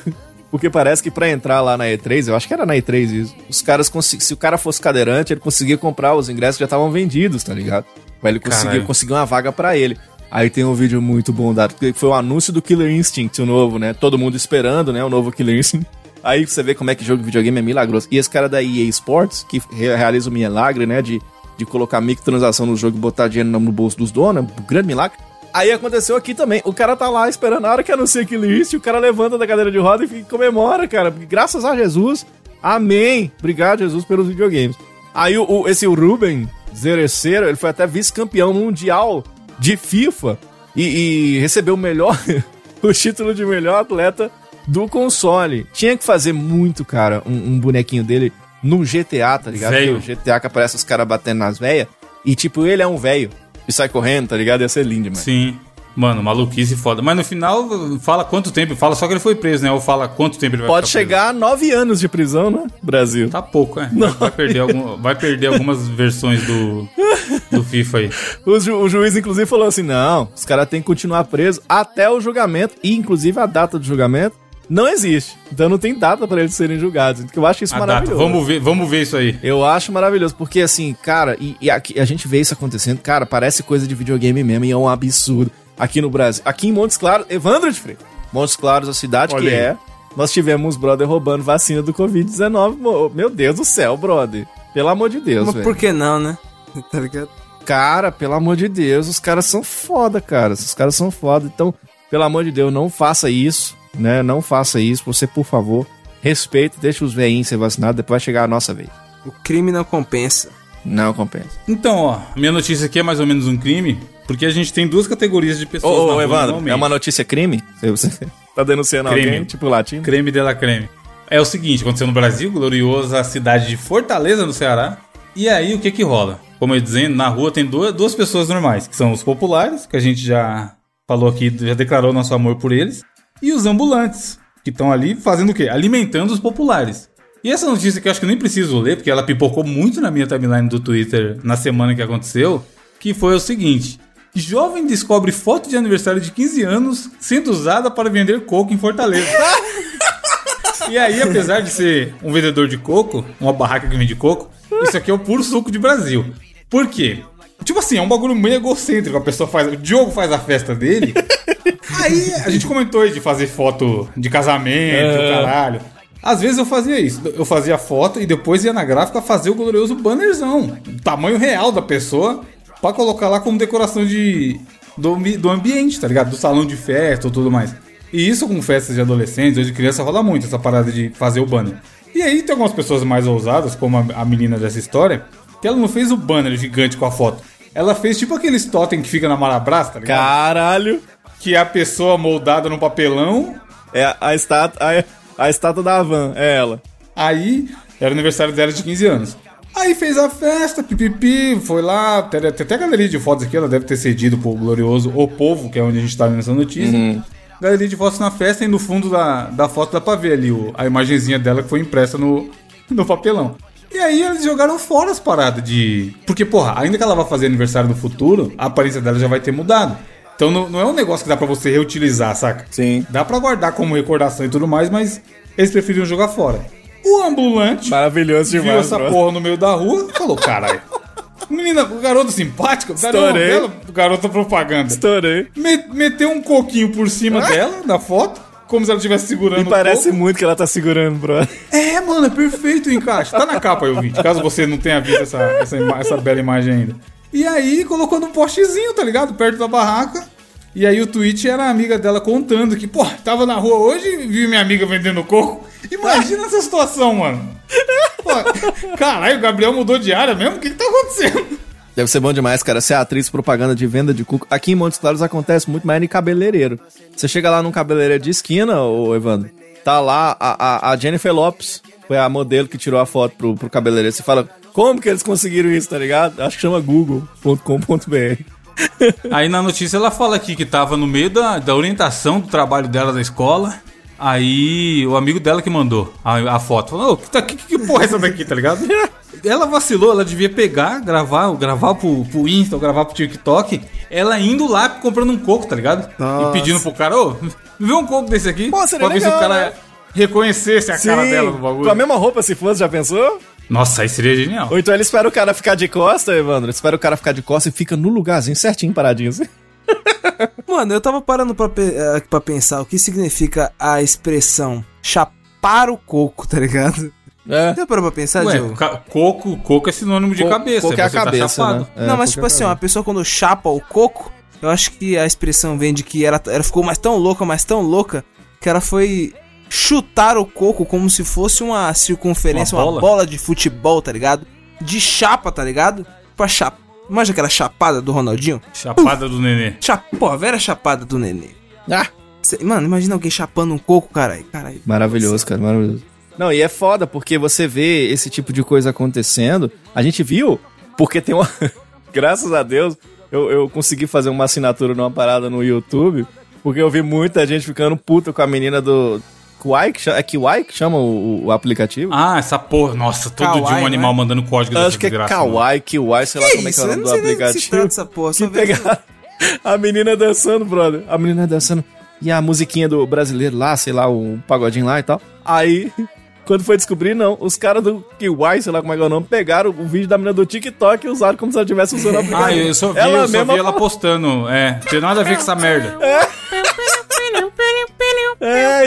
Porque parece que pra entrar lá na E3, eu acho que era na E3 isso, os caras se o cara fosse cadeirante, ele conseguia comprar os ingressos que já estavam vendidos, tá ligado? Aí ele conseguia, Caralho. conseguiu uma vaga pra ele. Aí tem um vídeo muito bom dado, que foi o anúncio do Killer Instinct, o novo, né? Todo mundo esperando, né? O novo Killer Instinct. Aí você vê como é que jogo de videogame é milagroso. E esse cara da EA Sports, que re- realiza o milagre, né? De, de colocar microtransação no jogo e botar dinheiro no no bolso dos donos, um grande milagre. Aí aconteceu aqui também. O cara tá lá esperando a hora que anuncia Killer Instinct, o cara levanta da cadeira de roda e fica- comemora, cara. Porque graças a Jesus, amém. Obrigado, Jesus, pelos videogames. Aí o, o- esse o Ruben Zereceiro, ele foi até vice-campeão mundial de FIFA e, e recebeu o melhor, o título de melhor atleta do console. Tinha que fazer muito, cara, um, um bonequinho dele no GTA, tá ligado? O GTA que aparece os caras batendo nas veias e tipo, ele é um velho e sai correndo, tá ligado? Ia ser lindo, mano. Sim. Mano, maluquice foda. Mas no final, fala quanto tempo. Fala só que ele foi preso, né? Ou fala quanto tempo ele vai Pode ficar preso. chegar a nove anos de prisão, né? Brasil. Tá pouco, é. Vai, vai perder algum- vai perder algumas versões do, do FIFA aí. O, ju- o juiz, inclusive, falou assim: não, os caras têm que continuar presos até o julgamento, e inclusive a data do julgamento não existe. Então não tem data pra eles serem julgados. Então eu acho isso A data. maravilhoso. Vamos ver, vamos ver isso aí. Eu acho maravilhoso, porque assim, cara, e, e aqui, a gente vê isso acontecendo, cara, parece coisa de videogame mesmo, e é um absurdo. Aqui no Brasil, aqui em Montes Claros, Evandro de Freitas, Montes Claros, a cidade Olha que aí. é, nós tivemos brother roubando vacina do Covid-19. mo- Meu Deus do céu, brother. Pelo amor de Deus, Mas velho. por que não, né? Tá ligado? Cara, pelo amor de Deus, os caras são foda, cara. Os caras são foda. Então, pelo amor de Deus, não faça isso, né? Não faça isso. Você, por favor, respeite, deixa os veinhos ser vacinados, depois vai chegar a nossa vez. O crime não compensa. Não compensa. Então, ó, minha notícia aqui é mais ou menos um crime, porque a gente tem duas categorias de Ô, pessoas na ô, rua, Evandro, normalmente. é uma notícia crime? Você tá denunciando Crime. alguém, tipo latino? Creme de la creme. É o seguinte, aconteceu no Brasil, gloriosa cidade de Fortaleza, no Ceará. E aí, o que que rola? Como eu ia dizendo, na rua tem duas, duas pessoas normais, que são os populares, que a gente já falou aqui, já declarou nosso amor por eles, e os ambulantes, que estão ali fazendo o quê? Alimentando os populares. E essa notícia que eu acho que eu nem preciso ler, porque ela pipocou muito na minha timeline do Twitter na semana que aconteceu, que foi o seguinte... Jovem descobre foto de aniversário de 15 anos sendo usada para vender coco em Fortaleza. E aí, apesar de ser um vendedor de coco, uma barraca que vende coco, isso aqui é o puro suco de Brasil. Por quê? Tipo assim, é um bagulho meio egocêntrico. A pessoa faz. O Diogo faz a festa dele. aí a gente comentou aí de fazer foto de casamento, caralho. Às vezes eu fazia isso. Eu fazia foto e depois ia na gráfica fazer o glorioso bannerzão. O tamanho real da pessoa. Pra colocar lá como decoração de, do, do ambiente, tá ligado? Do salão de festa ou tudo mais. E isso com festas de adolescentes ou de criança rola muito, essa parada de fazer o banner. E aí tem algumas pessoas mais ousadas, como a, a menina dessa história, que ela não fez o banner gigante com a foto. Ela fez tipo aqueles totem que fica na Marabras, tá ligado? Caralho! Que é a pessoa moldada no papelão. É a, estátua. A, a estátua da Van, é ela. Aí era o aniversário dela de 15 anos. Aí fez a festa, pipipi, foi lá, tem até galeria de fotos aqui, ela deve ter cedido pro glorioso O Povo, que é onde a gente tá nessa notícia. galeria de fotos na festa e no fundo da, da foto dá pra ver ali o, a imagenzinha dela que foi impressa no, no papelão. E aí eles jogaram fora as paradas de. Porque, porra, ainda que ela vá fazer aniversário no futuro, a aparência dela já vai ter mudado. Então não, não é um negócio que dá pra você reutilizar, saca? Sim. Dá pra guardar como recordação e tudo mais, mas eles preferiram jogar fora. O ambulante Maravilhoso viu demais, essa bro. porra no meio da rua e falou: caralho. Menina, o garoto simpático, garoto Estourei. bela, garota propaganda. Estourei. Me- meteu um coquinho por cima dela, da foto, como se ela estivesse segurando E parece o coco. muito que ela tá segurando, bro. É, mano, é perfeito o encaixe. Tá na capa aí o vídeo, caso você não tenha visto essa, essa, essa bela imagem ainda. E aí colocou num postezinho, tá ligado? Perto da barraca. E aí o tweet era a amiga dela contando que, pô, tava na rua hoje e vi minha amiga vendendo coco. Imagina essa situação, mano. Caralho, o Gabriel mudou de área mesmo? O que, que tá acontecendo? Deve ser bom demais, cara. Ser atriz propaganda de venda de cuco. Aqui em Montes Claros acontece muito mais em cabeleireiro. Você chega lá num cabeleireiro de esquina, ô Evandro, tá lá a, a, a Jennifer Lopes, foi a modelo que tirou a foto pro, pro cabeleireiro. Você fala, como que eles conseguiram isso, tá ligado? Acho que chama google.com.br. Aí na notícia ela fala aqui que tava no meio da, da orientação do trabalho dela da escola. Aí o amigo dela que mandou a, a foto. Falou, "Ô, que, tá- que, que porra é essa daqui, tá ligado? ela vacilou, ela devia pegar, gravar, gravar pro, pro Insta, gravar pro TikTok. Ela indo lá comprando um coco, tá ligado? Nossa. E pedindo pro cara, ô, vê um coco desse aqui. Pô, seria pra ver se legal, o cara né? reconhecesse a cara dela no com a bagulho. mesma roupa se fosse, já pensou? Nossa, aí seria genial. Ou então ele espera o cara ficar de costa, Evandro. Espera o cara ficar de costa e fica no lugarzinho certinho, paradinho assim. Mano, eu tava parando pra, pe- eh, pra pensar o que significa a expressão chapar o coco, tá ligado? É. Parou pra pensar, Ué, Diogo? coco, coco é sinônimo de Co- cabeça. coco é a você tá cabeça, chapado. né? É, não, mas coco tipo é assim, ó, a pessoa quando chapa o coco, eu acho que a expressão vem de que ela, ela ficou mais tão louca, mais tão louca, que ela foi chutar o coco como se fosse uma circunferência, Uma uma bola? bola, de futebol, tá ligado? De chapa, tá ligado? Pra chapa. Manja aquela chapada do Ronaldinho? Chapada do nenê. Chapa, pô, a vera chapada do nenê. Ah, Cê- mano, imagina alguém chapando um coco, caralho. Caralho. Maravilhoso, cara, maravilhoso. Não, e é foda, porque você vê esse tipo de coisa acontecendo. A gente viu, porque tem uma. Graças a Deus, eu, eu consegui fazer uma assinatura numa parada no YouTube, porque eu vi muita gente ficando puta com a menina do. Kiwai, que chama, é Kiwai que chama o, o aplicativo? Ah, essa porra. Nossa, todo Kawaii, dia um né? animal mandando código Acho que é desgraça. Kawaii, Kiwai, sei lá como é que é o nome não do que aplicativo. trata essa porra. Que Só pegaram a menina dançando, brother. A menina dançando. E a musiquinha do brasileiro lá, sei lá, o pagodinho lá e tal. Aí, quando foi descobrir, não. Os caras do Kiwai, sei lá como é que é o nome, pegaram o vídeo da menina do TikTok e usaram como se ela estivesse usando o aplicativo. Ah, eu só vi, ela eu só mesma vi ela postando. É, tem nada a ver com essa merda. É,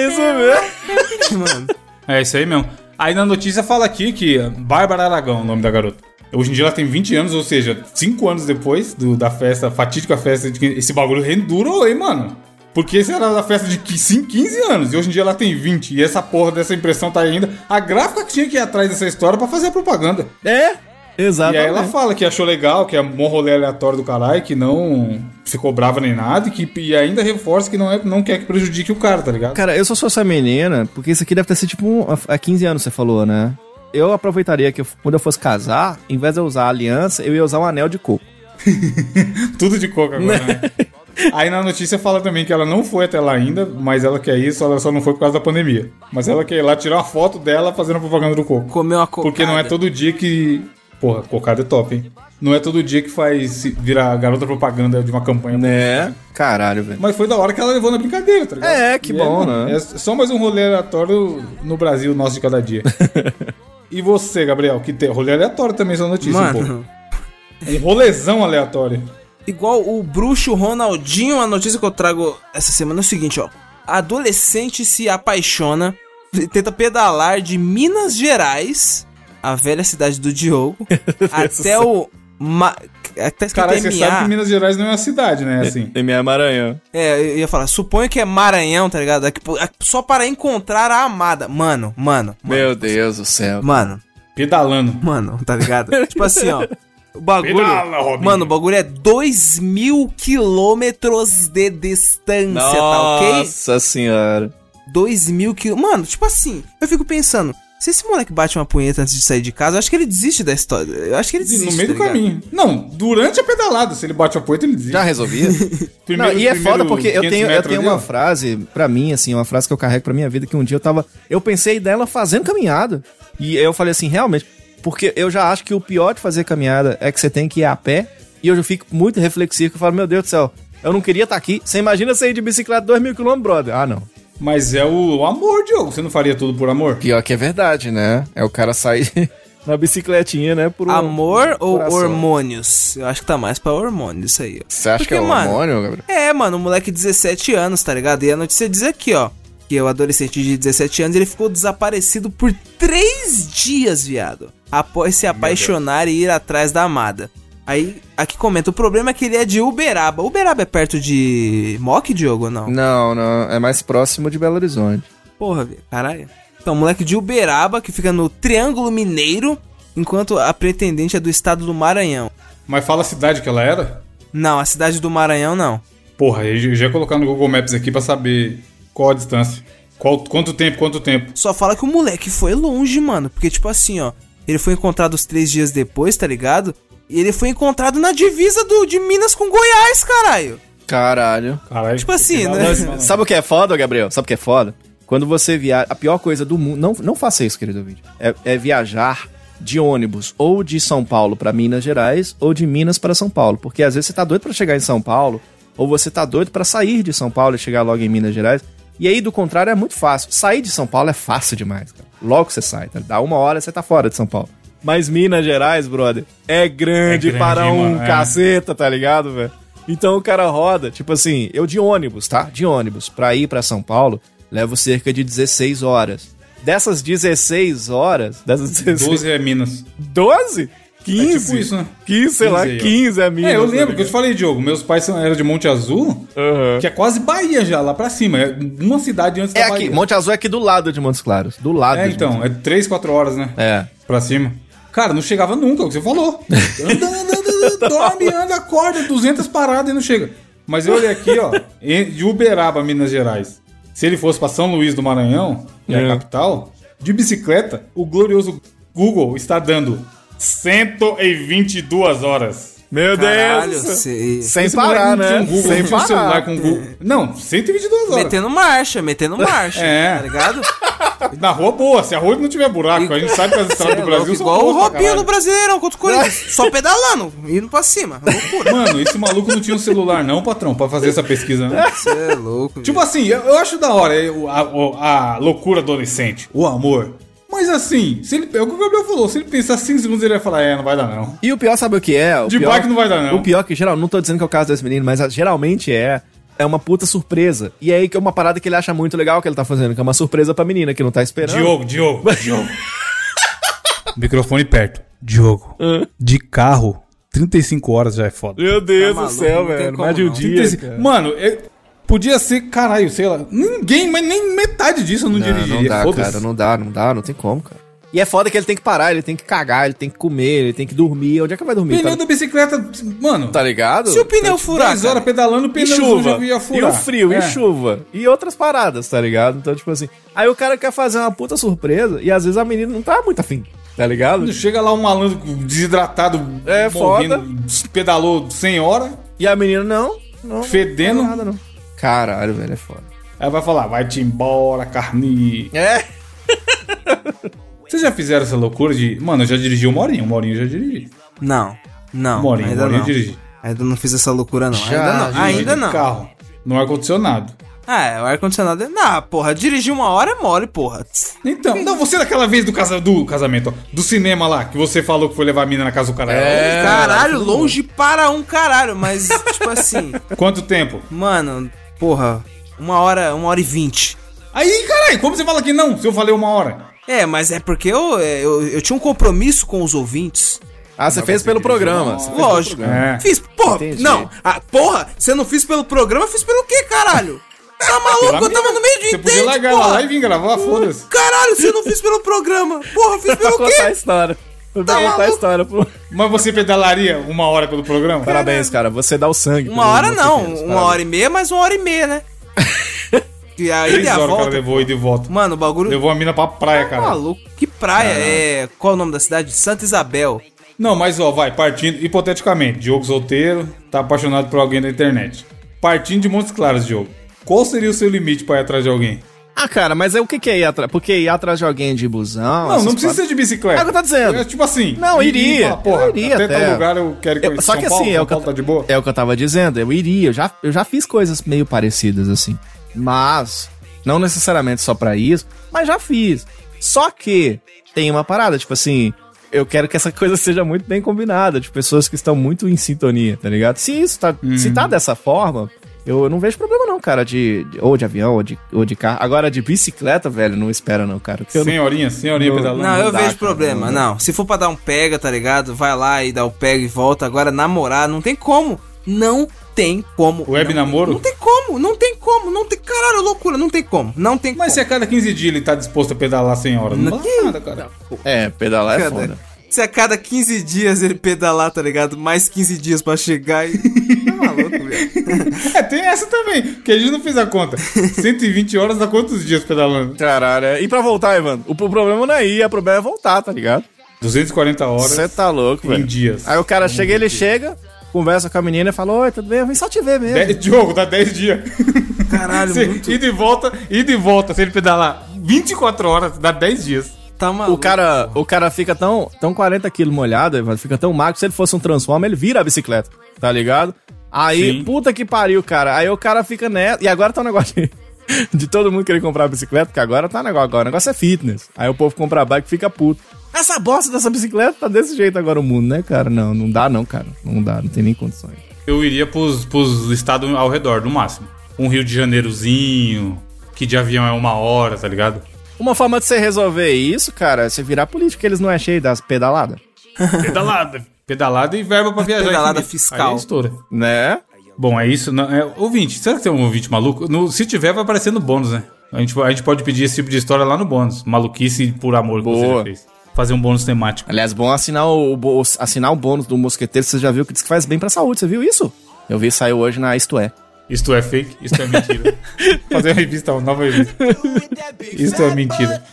isso mesmo. Mano, É isso aí mesmo. Aí na notícia fala aqui que Bárbara Aragão, o nome da garota. Hoje em dia ela tem 20 anos, ou seja, 5 anos depois do, da festa, fatídica festa, de esse bagulho rendurou, hein, mano? Porque esse era da festa de 15 15 anos, e hoje em dia ela tem 20, e essa porra dessa impressão tá ainda. A gráfica que tinha que ir atrás dessa história pra fazer a propaganda. É, E exatamente. aí ela fala que achou legal, que é um rolê aleatório do caralho, que não ficou brava nem nada, e, que, e ainda reforça que não, é, não quer que prejudique o cara, tá ligado? Cara, eu só sou essa menina, porque isso aqui deve ter sido tipo um, há 15 anos, você falou, né? Eu aproveitaria que eu- quando eu fosse casar, em vez de eu usar a aliança, eu ia usar um anel de coco. Tudo de coca agora, né? Aí na notícia fala também que ela não foi até lá ainda, mas ela quer ir, só ela só não foi por causa da pandemia. Mas ela quer ir lá tirar uma foto dela fazendo a propaganda do coco. comeu uma cocada. Porque não é todo dia que. Porra, cocada é top, hein? Não é todo dia que faz virar garota propaganda de uma campanha. Né? Caralho, velho. Mas foi da hora que ela levou na brincadeira, tá ligado? É, que E bom, mano, né? É só mais um rolê aleatório no Brasil nosso de cada dia. e você, Gabriel, que tem rolê aleatório também essa notícia, um. Mano, Um rolezão aleatório. igual o bruxo Ronaldinho, a notícia que eu trago essa semana é o seguinte, ó. Adolescente se apaixona, tenta pedalar de Minas Gerais, a velha cidade do Diogo, até o... Ma... Tá escrito Caralho, você sabe que. Minas Gerais não é uma cidade, né? Assim. M.A. Maranhão. É, eu ia falar, suponho que é Maranhão, tá ligado? É é só para encontrar a amada. Mano, mano, mano, Meu Deus do céu. mano, Pedalando. mano, tá ligado? tipo assim, ó. O bagulho. Pedala, Robinho. mano, o bagulho é 2 mil quilômetros de distância, tá ok? Nossa senhora. 2 mil quilômetros. Mano, tipo assim, eu fico pensando, Se esse moleque bate uma punheta antes de sair de casa, eu acho que ele desiste da história. Eu acho que ele desiste. no meio tá do ligado? caminho. Não, durante a pedalada, se ele bate a poeta, ele desiste. Já resolvia? Primeiro- não, e é foda porque eu 500 tenho, eu tenho ali, uma ó. frase, pra mim, assim, uma frase que eu carrego pra minha vida, que um dia eu tava. Eu pensei dela fazendo caminhada. E eu falei assim, realmente, porque eu já acho que o pior de fazer caminhada é que você tem que ir a pé. E eu já fico muito reflexivo, que eu falo, meu Deus do céu, eu não queria estar aqui. Você imagina você ir de bicicleta 2 mil quilômetros, brother? Ah, não. Mas é o, amor, Diogo. Você não faria tudo por amor? Pior que é verdade, né? É o cara sair na bicicletinha, né? Por um- Amor ou coração. hormônios? Eu acho que tá mais pra hormônios isso aí, ó. Você acha Porque, que é mano, hormônio, Gabriel? É, mano, um moleque de 17 anos, tá ligado? E a notícia diz aqui, ó. Que o adolescente de 17 anos, ele ficou desaparecido por 3 dias, viado. Após se apaixonar e ir atrás da amada. Aí, aqui comenta, o problema é que ele é de Uberaba. Uberaba é perto de Mock, Diogo, ou não? Não, não. É mais próximo de Belo Horizonte. Porra, velho, caralho. Então, moleque de Uberaba, que fica no Triângulo Mineiro, enquanto a pretendente é do estado do Maranhão. Mas fala a cidade que ela era? Não, a cidade do Maranhão não. Porra, eu já ia colocar no Google Maps aqui pra saber qual a distância. Qual, quanto tempo, quanto tempo. Só fala que o moleque foi longe, mano. Porque, tipo assim, ó. Ele foi encontrado os três dias depois, tá ligado? E ele foi encontrado na divisa do, de Minas com Goiás, caralho. Caralho. Caralho. Tipo assim, né? Sabe o que é foda, Gabriel? Sabe o que é foda? Quando você viaja. A pior coisa do mundo. Não, não faça isso, querido vídeo. É, é viajar de ônibus ou de São Paulo pra Minas Gerais ou de Minas pra São Paulo. Porque às vezes você tá doido pra chegar em São Paulo ou você tá doido pra sair de São Paulo e chegar logo em Minas Gerais. E aí, do contrário, é muito fácil. Sair de São Paulo é fácil demais, cara. Logo você sai, tá? Dá uma hora você tá fora de São Paulo. Mas Minas Gerais, brother, é grande, É grande, para um mano, é. caceta, tá ligado, velho? Então o cara roda, tipo assim, eu de ônibus, tá? De ônibus, pra ir pra São Paulo, levo cerca de 16 horas. Dessas 16 horas, dessas 16... 12 é Minas. 12? 15? É tipo isso, né? 15, sei lá, 15 aí, ó. 15 é Minas. É, eu tá lembro que eu te falei, Diogo. Meus pais eram de Monte Azul, Aham. que é quase Bahia já, lá pra cima. É uma cidade antes É da aqui, Bahia. Monte Azul é aqui do lado de Montes Claros. Do lado É, então, é 3, 4 horas, né? É. Pra cima. Cara, não chegava nunca, é o que você falou. Anda, anda, anda, dorme, anda, acorda, 200 paradas e não chega. Mas eu olhei aqui, ó, de Uberaba, Minas Gerais. Se ele fosse pra São Luís do Maranhão, que é a É. capital, de bicicleta, o glorioso Google está dando 122 horas. Meu Caralho, Deus! cê- Sem moleque parar, né? um Google, Sem não tinha um parar. celular com Google. Não, 122 horas. Metendo marcha, metendo marcha. É. Tá ligado? Na rua boa, se a rua não tiver buraco, a gente sabe que as estradas é do Brasil louco, são igual o Robinho no Brasileirão contra o Corinthians. Só pedalando, indo pra cima. Loucura. Mano, esse maluco não tinha um celular não, patrão, pra fazer essa pesquisa, né? Você é louco. Tipo assim, eu, eu acho da hora é, a, o- a loucura adolescente, o amor. Mas assim, se ele, é o que o Gabriel falou, se ele pensar 5 segundos, ele vai falar, é, não vai dar não. E o pior, sabe o que é? O De pior, bike não vai dar, não. O pior que, geral, não tô dizendo que é o caso desse menino, mas ah, geralmente é. É uma puta surpresa. E aí que é uma parada que ele acha muito legal que ele tá fazendo, que é uma surpresa pra menina que não tá esperando. Diogo, Diogo, Diogo. Microfone perto. Diogo. De carro, 35 horas já é foda. Meu Deus Tá do maluco, céu, velho. Mais de um dia. 35 cara. Mano, é- podia ser, caralho, sei lá, ninguém, mas nem metade disso eu não, Não, dirigiria. não dá, cara. Não dá, não dá, não tem como, cara. E é foda que ele tem que parar, ele tem que cagar, ele tem que comer, ele tem que dormir. Onde é que vai dormir? Pneu Tá, da bicicleta, mano, tá ligado? Se o pneu furar, 10 horas pedalando, o E pneu chuva, já ia e furar. o frio, É. e chuva, e outras paradas, tá ligado? Então, tipo assim, aí o cara quer fazer uma puta surpresa e às vezes a menina não tá muito afim, tá ligado? Chega lá um malandro desidratado, É, foda. pedalou 100 horas, E a menina, não, não, fedendo. não, nada não. Caralho, velho, é foda. Aí vai falar, vai-te embora, carne. É? Vocês já fizeram essa loucura de. Mano, eu já dirigi uma horinha, uma horinha eu já dirigi. Não, não. Uma horinha, ainda uma horinha não. eu dirigi. Ainda não fiz essa loucura, não. Já, ainda não. já Ainda não. carro, no ar-condicionado. Ah, é, o ar-condicionado é. Não, porra, dirigir uma hora é mole, porra. Então, não, você daquela vez do, casa, do casamento, ó, do cinema lá, que você falou que foi levar a mina na casa do cara. É. caralho, longe para um caralho, mas, tipo assim, Quanto tempo? mano, porra, uma hora, uma hora e vinte. Aí, caralho, como você fala que não, se eu falei uma hora? É, mas é porque eu, é, eu, eu tinha um compromisso com os ouvintes. Ah, você fez pelo programa. você fez pelo Lógico. programa. É. Fiz, porra, Entendi. não. Ah, porra, você não fiz pelo programa, eu fiz pelo quê, caralho? Tá maluco? Pela Eu tava no meio de Você podia largar porra. lá e vir gravar, foda-se. Caralho, você não fez pelo programa. Porra, eu fiz pelo contar a quê? história. Pra Tá contar a história. Pô. Mas você pedalaria uma hora pelo programa? Parabéns, cara. Você dá o sangue. Uma hora não, fez, uma hora e meia, mais uma hora e meia, né? E aí Três horas o cara volta. levou e de volta. Mano, o bagulho. Levou a mina pra praia, Tá cara. maluco. Que praia, é. Qual o nome da cidade? Santa Isabel. Não, mas ó, vai, partindo, hipoteticamente, Diogo solteiro, tá apaixonado por alguém da internet. Partindo de Montes Claros, Diogo. Qual seria o seu limite pra ir atrás de alguém? Ah, cara, mas é o que, que é ir atrás? Porque ir atrás de alguém de busão. Não, não precisa ser de bicicleta. É o que eu tô dizendo. É tipo assim. Não, ir- iria. ir falar, Porra, Eu iria até, até. tal lugar eu quero Eu- conhecer só São que Paulo, assim, é o que, eu, Paulo tá de boa. é o que eu tava dizendo, eu iria, eu já, eu já fiz coisas meio parecidas assim. Mas, não necessariamente só pra isso, mas já fiz. Só que tem uma parada, tipo assim, eu quero que essa coisa seja muito bem combinada, de pessoas que estão muito em sintonia, tá ligado? Se isso tá, se Uhum. tá dessa forma, eu não vejo problema não, cara, de, de- ou de avião, ou de, ou de carro. Agora, de bicicleta, velho, não espera não, cara. eu não- Senhorinha, senhorinha Não, pedalando. Não, eu dá, vejo cara, problema. não Não, se for pra dar um pega, tá ligado? Vai lá e dá o pega e volta. Agora, namorar, não tem como. Não tem como. Web não, namoro? Não tem como, não tem como, não tem. Caralho, loucura, não tem como. Não tem Mas se como. a cada 15 dias ele tá disposto a pedalar 100 horas, não Não- dá nada, cara. É, pedalar é Cada- foda. Se a cada 15 dias ele pedalar, tá ligado? Mais 15 dias pra chegar e. Tá maluco, velho. É, tem essa também, que a gente não fez a conta. 120 horas dá quantos dias pedalando? Caralho, é. e pra voltar, Ivan? O, problema não é ir, o problema é voltar, tá ligado? 240 horas Você tá louco, em velho. dias. Aí o cara chega, ele chega, conversa com a menina e fala: Oi, tudo bem? Eu vim só te ver mesmo. Dez- Diogo, dá 10 dias. Caralho, Se, muito. ida e volta, ida e volta. Se ele pedalar 24 horas, dá 10 dias. Tá maluco. O cara, o cara fica tão, tão 40 quilos molhado, Ivan, fica tão magro, se ele fosse um Transformer, ele vira a bicicleta, tá ligado? Aí, Sim. puta que pariu, cara. Aí o cara fica nessa. E agora tá um negócio de, de todo mundo querer comprar bicicleta, porque agora tá um negócio, agora o negócio é fitness. Aí o povo compra bike e fica puto. Essa bosta dessa bicicleta tá desse jeito agora o mundo, né, cara? Não, não dá não, cara. Não dá, não tem nem condições. Eu iria pros, pros estados ao redor, no máximo. Um Rio de Janeirozinho, que de avião é uma hora, tá ligado? Uma forma de você resolver isso, cara, é você virar político, porque eles não é cheio das pedaladas. Pedalada. Pedalada e verba pra viajar. Pedalada fiscal. Aí é estoura. Né? Bom, é isso. Não, é, ouvinte, será que tem um ouvinte maluco? No- se tiver, vai aparecer no bônus, né? A gente, a gente pode pedir esse tipo de história lá no bônus. Maluquice por amor que você Boa. já fez. Fazer um bônus temático. Aliás, bom assinar o, bo- assinar o bônus do mosqueteiro, você já viu que diz que faz bem pra saúde, você viu isso? Eu vi, saiu hoje na Isto É. Isto é fake, isto é mentira. Fazer uma revista, uma nova revista. Isto é mentira.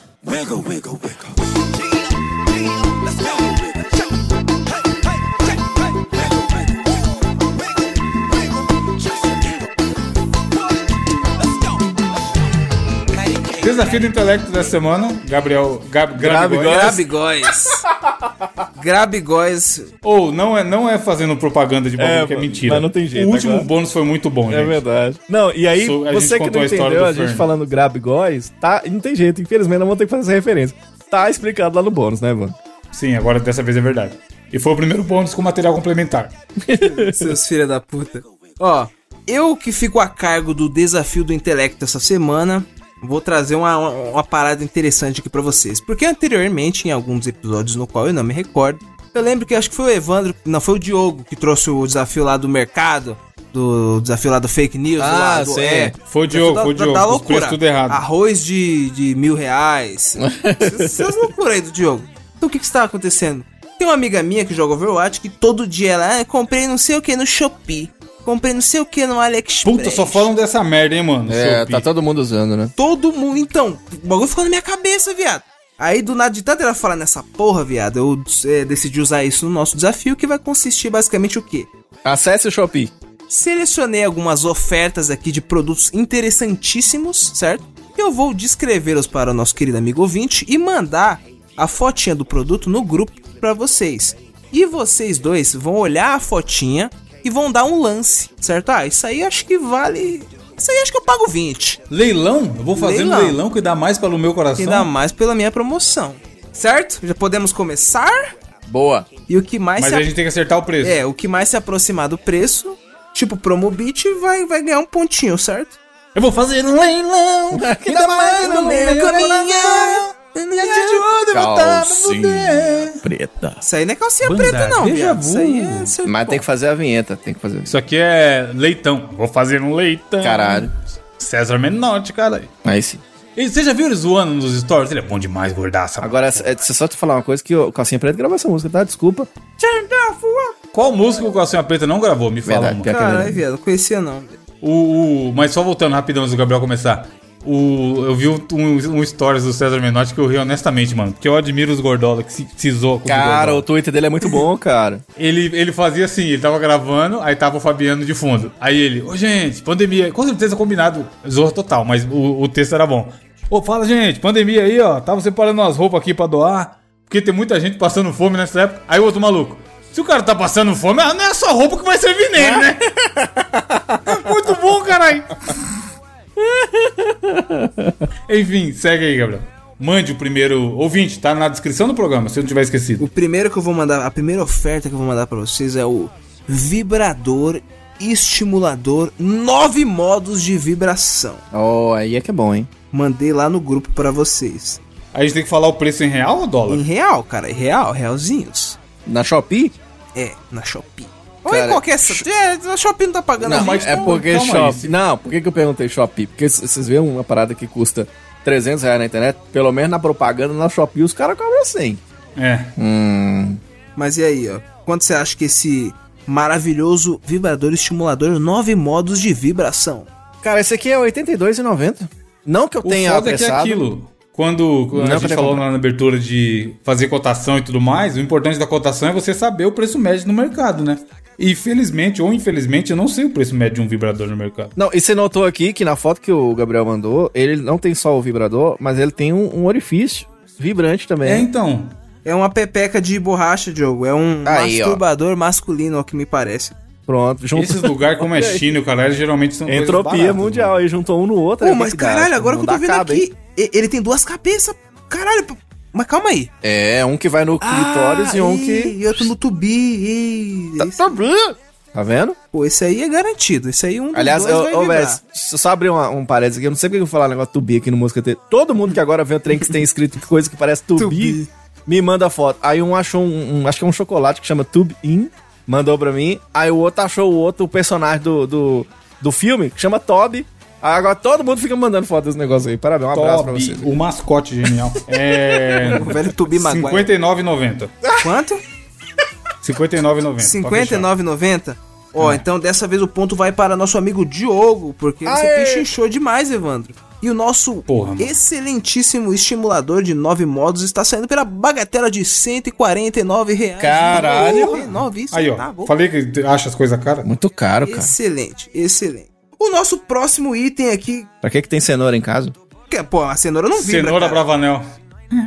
Desafio do intelecto dessa semana, Gabriel Gab, Grabigol. Grabigóis. Grabigóis. Ou não é, não é fazendo propaganda de bagulho É, que é mentira. mas não tem jeito O último agora. bônus foi muito bom, É gente. verdade. Não, e aí, So- a você que não a entendeu do a gente Fern. falando Grab Góis, tá? Não tem jeito, infelizmente não vou ter que fazer essa referência. Tá explicado lá no bônus, né, mano? Sim, agora dessa vez é verdade. E foi o primeiro bônus com material complementar. Seus filha da puta. Ó, eu que fico a cargo do desafio do intelecto essa semana, vou trazer uma, uma, uma parada interessante aqui pra vocês. Porque anteriormente, em alguns episódios no qual eu não me recordo, eu lembro que acho que foi o Evandro, não, foi o Diogo que trouxe o desafio lá do mercado, do desafio lá do fake news. Ah, lá, do, sim. É, Foi o Diogo, da- foi o da- Diogo. da Os loucura. tudo errado. Arroz de, de mil reais. Essas loucuras aí do Diogo. Então o que que está acontecendo? Tem uma amiga minha que joga Overwatch que todo dia ela, ah, comprei não sei o que no Shopee. Comprei não sei o que no AliExpress. Puta, só falam dessa merda, hein, mano? É, tá todo mundo usando, né? Todo mundo. Então, o bagulho ficou na minha cabeça, viado. Aí, do nada, de tanto ela falar nessa porra, viado, eu é, decidi usar isso no nosso desafio, que vai consistir basicamente o quê? Acesse o Shopee. Selecionei algumas ofertas aqui de produtos interessantíssimos, certo? Eu vou descrevê-los para o nosso querido amigo ouvinte e mandar a fotinha do produto no grupo para vocês. E vocês dois vão olhar a fotinha e vão dar um lance, certo? Ah, isso aí acho que vale. Isso aí acho que eu pago 20. Leilão? Eu vou fazer Leilão. um leilão que dá mais pelo meu coração. Ainda mais pela minha promoção. Certo? Já podemos começar? Boa. E o que mais Mas a- a gente tem que acertar o preço. É, o que mais se aproximar do preço, tipo Promobit, vai, vai ganhar um pontinho, certo? Eu vou fazer um leilão que dá mais no meu coração. Me ajuda a voltar no poder. preta. Isso aí não é calcinha Banda preta, não, Deja. Isso aí é seu Mas tem que fazer a vinheta, tem que fazer. Isso aqui é leitão. Vou fazer um leitão. Caralho. César Menotti, caralho. Aí sim. E Você já viu ele zoando nos stories? Ele é bom demais, gordaça. Agora, é, se só te falar uma coisa que o Calcinha Preta gravou essa música, tá? Desculpa. Qual música o Calcinha Preta não gravou? Me fala Verdade, uma. é Caralho, viado, não conhecia não. O, o- mas só voltando rapidão antes do Gabriel começar. O, eu vi um, um, stories do César Menotti que eu ri honestamente, mano. Porque eu admiro os gordola que se, se zoam com Cara, o Twitter dele é muito bom, cara. Ele, ele fazia assim, ele tava gravando, aí tava o Fabiano de fundo. Aí ele, ô gente, pandemia, com certeza combinado, zorra total, mas o, o texto era bom. Ô, fala gente, pandemia aí, ó, tava separando umas roupas aqui pra doar, porque tem muita gente passando fome nessa época. Aí o outro maluco, se o cara tá passando fome, ah, não é só roupa que vai servir nele, né? Muito bom, caralho. Enfim, segue aí, Gabriel. Mande o primeiro ouvinte, tá na descrição do programa, se eu não tiver esquecido. O primeiro que eu vou mandar, a primeira oferta que eu vou mandar pra vocês é o vibrador estimulador, nove modos de vibração. Oh, aí é que é bom, hein? Mandei lá no grupo pra vocês. A gente tem que falar o preço em real ou dólar? Em real, cara, em real, realzinhos. Na Shopee? É, na Shopee. Ou em Cara, qualquer. É, na Shopee não tá pagando Não, a mas gente. é porque calma aí, Shopee. se- Não, por que, que eu perguntei Shopee? Porque c- vocês veem uma parada que custa 300 reais na internet, pelo menos na propaganda, na Shopee, os caras cobram 100. É. Hum. Mas e aí, ó? Quanto você acha que esse maravilhoso vibrador estimulador, nove modos de vibração? Cara, esse aqui é R$ 82,90. Não que eu O tenha foda é que é apressado. aquilo. Quando, quando a gente falou comprado. lá na abertura de fazer cotação e tudo mais, o importante da cotação é você saber o preço médio no mercado, né? E felizmente ou infelizmente eu não sei o preço médio de um vibrador no mercado. Não, e você notou aqui que na foto que o Gabriel mandou, ele não tem só o vibrador, mas ele tem um, um orifício vibrante também. É, então. É uma pepeca de borracha, Diogo. É um Aí, ó. masturbador masculino, ao que me parece. Pronto, juntou. Esses lugares como é China e o caralho, geralmente são Entropia baratas, mundial, né? aí juntou um no outro. Pô, mas caralho, agora que eu tô vendo hein? aqui, e- ele tem duas cabeças. Caralho, mas calma aí. É, um que vai no clitóris e um ih, que. E outro no tubi. ih, esse- Tá vendo? Pô, esse aí é garantido. Esse aí um dos Aliás, dois eu, vai eu só abrir uma- um parênteses aqui, eu não sei porque eu vou falar negócio tubi aqui no música T. Todo mundo que agora vê o trem que tem escrito coisa que parece tubi, Tubi. me manda foto. Aí um achou um, um- acho que é um chocolate que chama Tube In, mandou pra mim. Aí o outro achou o outro, o personagem do, do, do filme, que chama Toby. Agora todo mundo fica mandando foto desse negócio aí. Parabéns, um abraço pra vocês. o mascote genial. É. O velho Tubi Maguire. 59,90. Quanto? 59,90. pode fechar. 59,90? Ó, então dessa vez o ponto vai para nosso amigo Diogo, porque você Aê! pechinchou demais, Evandro. E o nosso Porra, excelentíssimo estimulador de nove modos está saindo pela bagatela de 149 reais. Caralho! Nove, isso Aí, ó. tá falei que acha as coisas caras. Muito caro, cara. Excelente, excelente. O nosso próximo item aqui, Pra que que tem cenoura em casa? que, pô, a cenoura não vibra, Cenoura cara. Bravanel.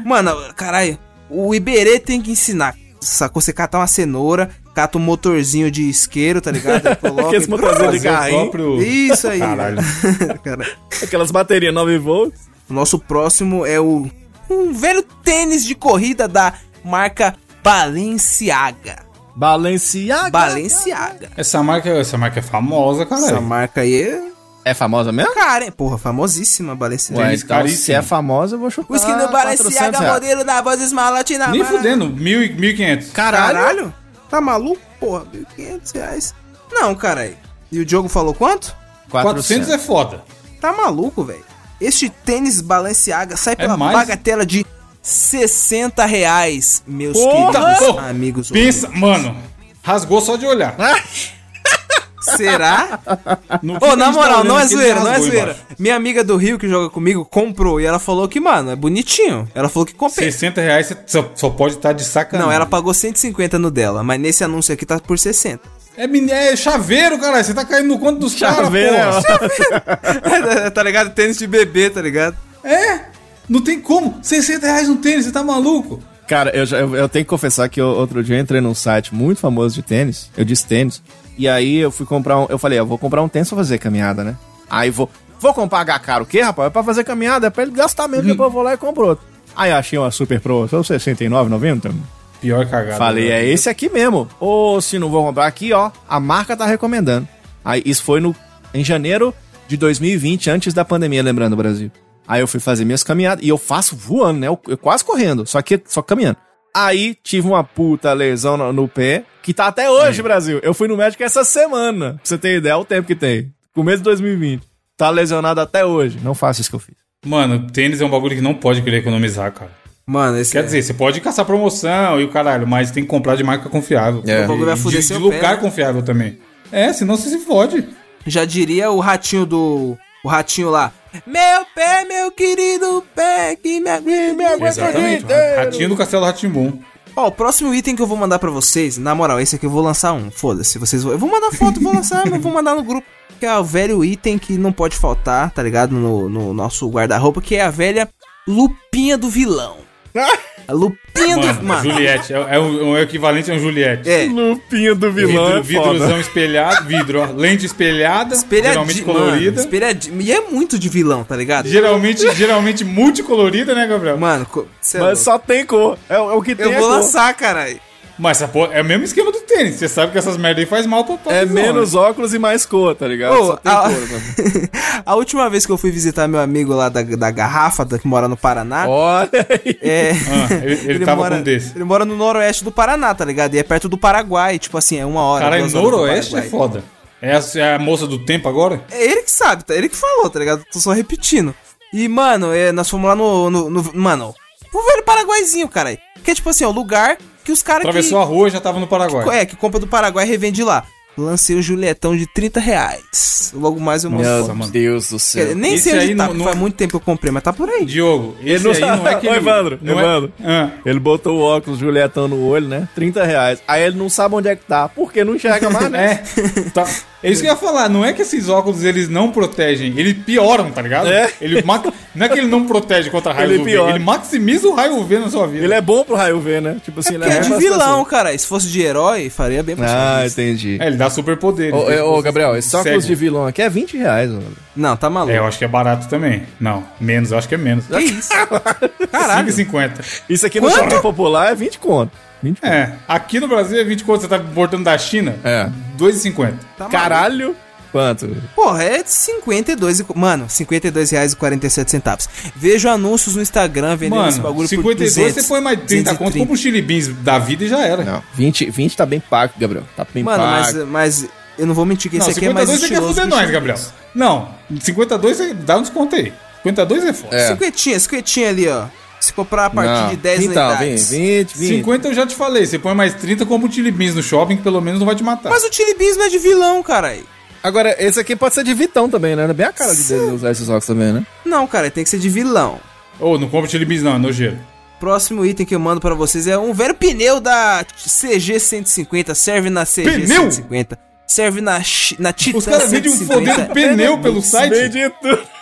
Mano, caralho, o Iberê tem que ensinar. Sacou? Você cata uma cenoura, cata um motorzinho de isqueiro, tá ligado? Coloca Aqueles motorzinhos de carrinho. próprio... Isso aí. Caralho. Cara, Aquelas baterias 9 volts. o nosso próximo é o um velho tênis de corrida da marca Balenciaga. Balenciaga. Balenciaga. Essa marca, essa marca é famosa, Essa caralho. marca aí é É famosa mesmo? cara, hein? Porra, famosíssima Balenciaga. Ué, então, caríssimo. se é famosa, eu vou chutar. O skin do 400 Balenciaga, modelo da voz esmalote na Nem fudendo, mil e- 1.500. Caralho? Tá maluco? Porra, 1.500 reais. Não, caralho. E o Diogo falou quanto? 400 é foda. Tá maluco, velho. Este tênis Balenciaga sai pela mais? bagatela de 60 reais, meus Porra! queridos amigos. Pensa, mano, rasgou só de olhar. Será? No Ô, que na tá moral, não é zoeira, não é zoeira. embaixo. Minha amiga do Rio que joga comigo comprou e ela falou que, mano, é bonitinho. Ela falou que compensa. 60 reais você só, só pode estar de sacanagem. Não, ela pagou 150 no dela, mas nesse anúncio aqui tá por 60. É, é chaveiro, caralho. Você tá caindo no conto dos caras, Chaveiro, porra. tá ligado? Tênis de bebê, tá ligado? É, não tem como. 60 reais no tênis, você tá maluco? Cara, eu, já- eu, eu tenho que confessar que eu- outro dia eu entrei num site muito famoso de tênis. Eu disse tênis. E aí eu fui comprar um. Eu falei, eu vou comprar um tênis pra fazer caminhada, né? Aí vou. Vou comprar H caro o quê, rapaz? É pra fazer caminhada, é pra ele gastar mesmo, depois eu vou lá e compro outro. Aí achei uma super pro, só R$ 69,90. Pior cagada. Falei, né? é esse aqui mesmo. Ou se não vou comprar aqui, ó, a marca tá recomendando. Aí isso foi no em janeiro de 2020, antes da pandemia, lembrando o Brasil. Aí eu fui fazer minhas caminhadas e eu faço voando, né? Eu, eu quase correndo, só que só caminhando. Aí tive uma puta lesão no, no pé, que tá até hoje, Brasil. Eu fui no médico essa semana, pra você ter ideia, é o tempo que tem. Começo de 2020. Tá lesionado até hoje. Não faça isso que eu fiz. Mano, tênis é um bagulho que não pode querer economizar, cara. Mano, esse Quer dizer, você pode caçar promoção e o caralho, mas tem que comprar de marca confiável. É. O bagulho vai fuder de, seu de lugar pé, né? confiável também. É, senão você se fode. já diria o ratinho do. O ratinho lá. Meu pé, meu querido pé, que me aguenta. Me Exatamente. Ratinho do Castelo Ratimbum. Ó, o próximo item que eu vou mandar pra vocês, na moral, esse aqui eu vou lançar um. Foda-se, vocês vão. Eu vou mandar foto, vou lançar, mas vou mandar no grupo. Que é o velho item que não pode faltar, tá ligado? No, no nosso guarda-roupa, que é a velha lupinha do vilão. A lupinha Mano, do. Mano, Juliette. É, é o, o equivalente a um Juliette. é. Lupinho do vilão Vidro, é vidrozão espelhado, vidro, ó, lente espelhada, geralmente colorida. Mano, espelhadinho. E é muito de vilão, tá ligado? Geralmente, geralmente multicolorida, né, Gabriel? Mano, co- é Mas só tem cor. É, o- é o que tem Eu é vou cor. lançar, caralho. Mas essa porra é o mesmo esquema do tênis. Você sabe que essas merda aí faz mal pra, pra É visão, menos né? óculos e mais cor, tá ligado? Ô, só tem a- cor. mano. A última vez que eu fui visitar meu amigo lá da, da garrafa, da- que mora no Paraná, Olha aí. é. Ah, ele, ele, tava mora, com um desse. Ele mora no noroeste do Paraná, tá ligado? E é perto do Paraguai, tipo assim, é uma hora. Horas do noroeste é foda. É a, é a moça do tempo agora? É ele que sabe, tá? Ele que falou, tá ligado? Tô só repetindo. E, mano, é, nós fomos lá no, no, no- Mano, o velho Paraguaizinho, cara. Que é tipo assim, ó, o lugar que os caras que. Atravessou a rua e já tava no Paraguai. É, que compra do Paraguai e revende lá. Lancei o Julietão de 30 reais. Logo mais eu mostro. Meu foto. Deus do céu. Nem Esse sei onde aí tá, não- faz muito tempo que eu comprei, mas tá por aí. Diogo, esse não aí não é que Ô, ele... Evandro, não Evandro. É... Ah, Ele botou o óculos Julietão no olho, né? 30 reais. Aí ele não sabe onde é que tá. Porque não enxerga mais, né? É, tá. É isso que eu ia falar, não é que esses óculos eles não protegem, eles pioram, tá ligado? É. Ele Não é que ele não protege contra raio Ele UV, piora. ele maximiza o raio UV na sua vida. Ele é bom pro raio ver, né? Tipo assim, ele Que é de vilão, cara. Se fosse de herói, faria bem pra Ah, entendi. É, ele dá superpoderes. Ô, Ele- ô, ô, Gabriel, esse óculos Cego. de vilão aqui é 20 reais, mano. Não, tá maluco. É, eu acho que é barato também. Não, menos, eu acho que é menos. Que isso? Caralho. 5,50. Isso aqui no Quanto? shopping popular é 20 conto. 20 conto. É, aqui no Brasil é 20 conto, você tá importando da China? É. 2,50. Tá maluco. Caralho. Quanto? Porra, é de 52 e... Mano, 52 reais e 47 centavos. Vejo anúncios no Instagram vendendo esse Mano, bagulho 52 por 200, você põe mais 30 conto, 230. compra um chili beans da vida e já era. Não, 20, 20 tá bem pago, Gabriel. Tá bem Mano, mas, pago. mas eu não vou mentir que Não, esse aqui é mais 52 você quer estiloso fuder que o nós, Gabriel. Não, 52 você dá um desconto aí. 52 é foda. É. Cinquentinha, cinquentinha ali, ó. Se comprar a partir Não. de 10 então, unidades. 20, 20, 20. 50 eu já te falei, você põe mais 30, compra um chili beans no shopping que pelo menos não vai te matar. Mas o Chili Beans não é de vilão, caralho. Agora, esse aqui pode ser de Vitão também, né? É bem a cara de usar esses óculos também, né? Não, cara, tem que ser de vilão. Ô, não compra chili beans não, é nojeiro. Próximo item que eu mando pra vocês é um velho pneu da CG 150. Serve na CG Pneu? 150. Serve na, na Titan Os caras vendem um 150. fodendo pneu pelo site. Vende tudo.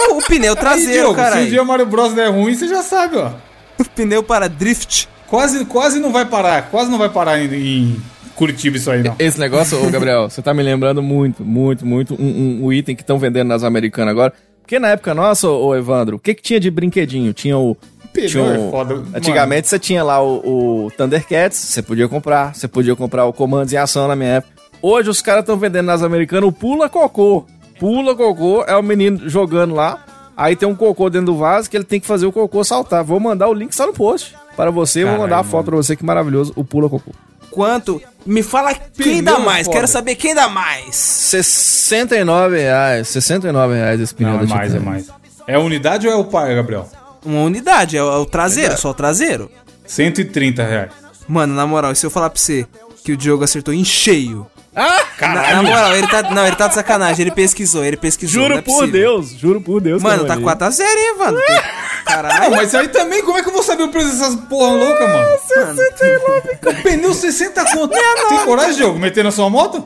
É o pneu Aí, traseiro, Diogo, se um dia o Mario Bros der ruim, você já sabe, ó. O pneu para drift. Quase, quase não vai parar, quase não vai parar em, em Curitiba isso aí, não. Esse negócio, ô Gabriel, você tá me lembrando muito, muito, muito um, um- um item que estão vendendo nas americanas agora. Porque na época nossa, ô, Evandro, o que que tinha de brinquedinho? Tinha o. Pneu tinha é o- foda. Antigamente você tinha lá o, o Thundercats, você podia comprar. Você podia comprar o Comandos em Ação na minha época. Hoje os caras estão vendendo nas americanas o Pula Cocô. Pula Cocô é o menino jogando lá. Aí tem um cocô dentro do vaso que ele tem que fazer o cocô saltar. Vou mandar o link só no post para você. vou Caralho, mandar a foto mano. pra você, que maravilhoso. O Pula Cocô. Quanto? Me fala quem Pneu dá é mais. foda. Quero saber quem dá mais. 69 reais. 69 reais esse pneu Não, é mais, é mais. É a unidade ou é o par, Gabriel? Uma unidade, é o, é o traseiro, só o traseiro. 130 reais. Mano, na moral, se eu falar pra você que o Diogo acertou em cheio. Ah! Na, na moral, ele tá. Não, ele tá de sacanagem. Ele pesquisou, ele pesquisou. não Juro é por possível. Deus, juro por Deus. Mano, tá eu não 4x0, hein, mano? Caralho. mas aí também, como é que eu vou saber o preço dessas porra louca, mano? Mano, Pneu 60 conto. Tem coragem, Diogo, meter na sua moto?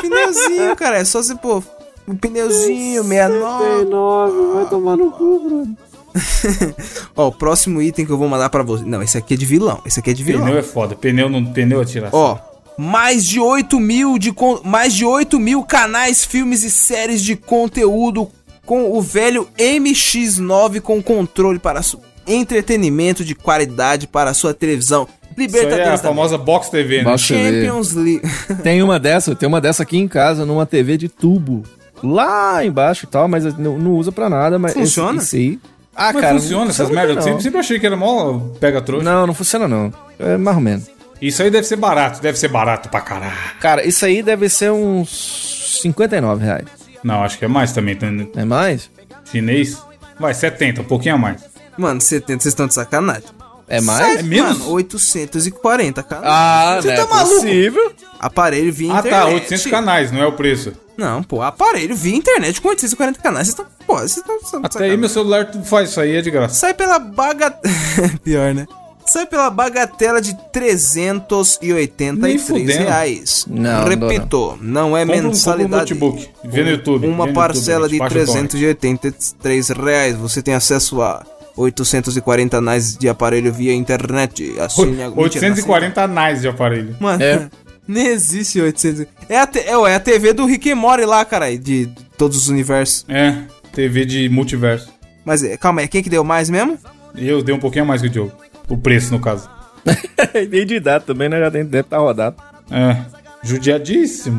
pneuzinho, cara. É só você, pô. Um pneuzinho, 69. vai tomar no cu, Bruno. Ó, o próximo item que eu vou mandar pra você. Não, esse aqui é de vilão. Esse aqui é de vilão. Pneu é foda. Pneu não pneu é tiração. Ó, mais de 8 mil de mais de 8 mil canais, filmes e séries de conteúdo com o velho MX9 com controle para su- entretenimento de qualidade para a sua televisão. Isso aí é a Libertadores da famosa Box TV, né? Box TV. Champions League. Tem uma dessa, tem uma dessa aqui em casa, numa TV de tubo. Lá embaixo e tal, mas não, não usa pra nada. Mas Funciona? Esse, esse aí. Ah, Mas cara. funciona essas merdas. Eu não. sempre, sempre achei que era mó pega trouxa. Não, não funciona não. É mais ou menos. Isso aí deve ser barato. Deve ser barato pra caralho. Cara, isso aí deve ser uns 59 reais. Não, acho que é mais também. Tem É mais? chinês. Vai, 70, um pouquinho a mais. Mano, 70, vocês estão de sacanagem. É mais? É menos? Mano, 840, cara. Ah, Você não tá é maluco? possível. aparelho via Ah, internet. tá, 800 canais, não é o preço. Não, pô, aparelho via internet com 840 canais. Vocês estão. Pô, vocês estão. Até aí meu celular tu faz isso aí, é de graça. Sai pela baga... Pior, né? Sai pela bagatela de 383 Nem fudendo. reais. Não, Repito, não, é Compra um- compra um mensalidade. notebook, vê no YouTube, Uma vê no parcela YouTube, de baixa o torrent. 383 reais. Você tem acesso a 840 anais de aparelho via internet. Assim, Mentira, 840 anais de aparelho. Mano, É. nem existe 800. É a, te- é, ué, é a TV do Rick and Morty lá, caralho, de, de todos os universos. É, TV de multiverso. Mas é, calma aí, quem que deu mais mesmo? Eu dei um pouquinho a mais que o Diogo. O preço, no caso. Nem de idade também, né? Já tem- deve estar rodado. É, judiadíssimo.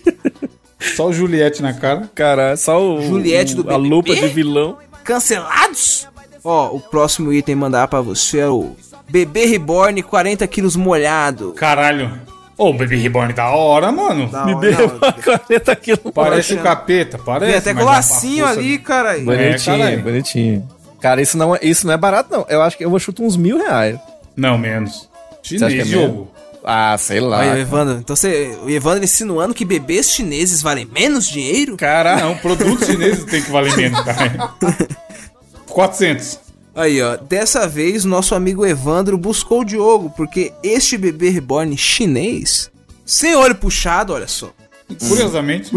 Só o Juliette na cara. Cara, só o. Juliette o- do A BBB? lupa de vilão. Cancelados? Ó, o próximo item mandar pra você é o Bebê Reborn 40 quilos molhado. Caralho. Ô, o Baby Reborn da hora, mano. Da hora, deu não, 40 quilos. Parece o capeta, parece. Tem até mas com é lacinho ali, cara. Bonitinho, caralho. bonitinho. Cara, isso não, é, isso não é barato, não. Eu acho que eu vou chutar uns mil reais. Não, menos. É Chinês, menos? jogo. Ah, sei lá. O Evandro, então você, o Evandro insinuando que bebês chineses valem menos dinheiro? Cara, Não, produtos chineses tem que valer menos, cara. 400. Aí, ó, dessa vez nosso amigo Evandro buscou o Diogo, porque este bebê reborn chinês, sem olho puxado, olha só, Curiosamente,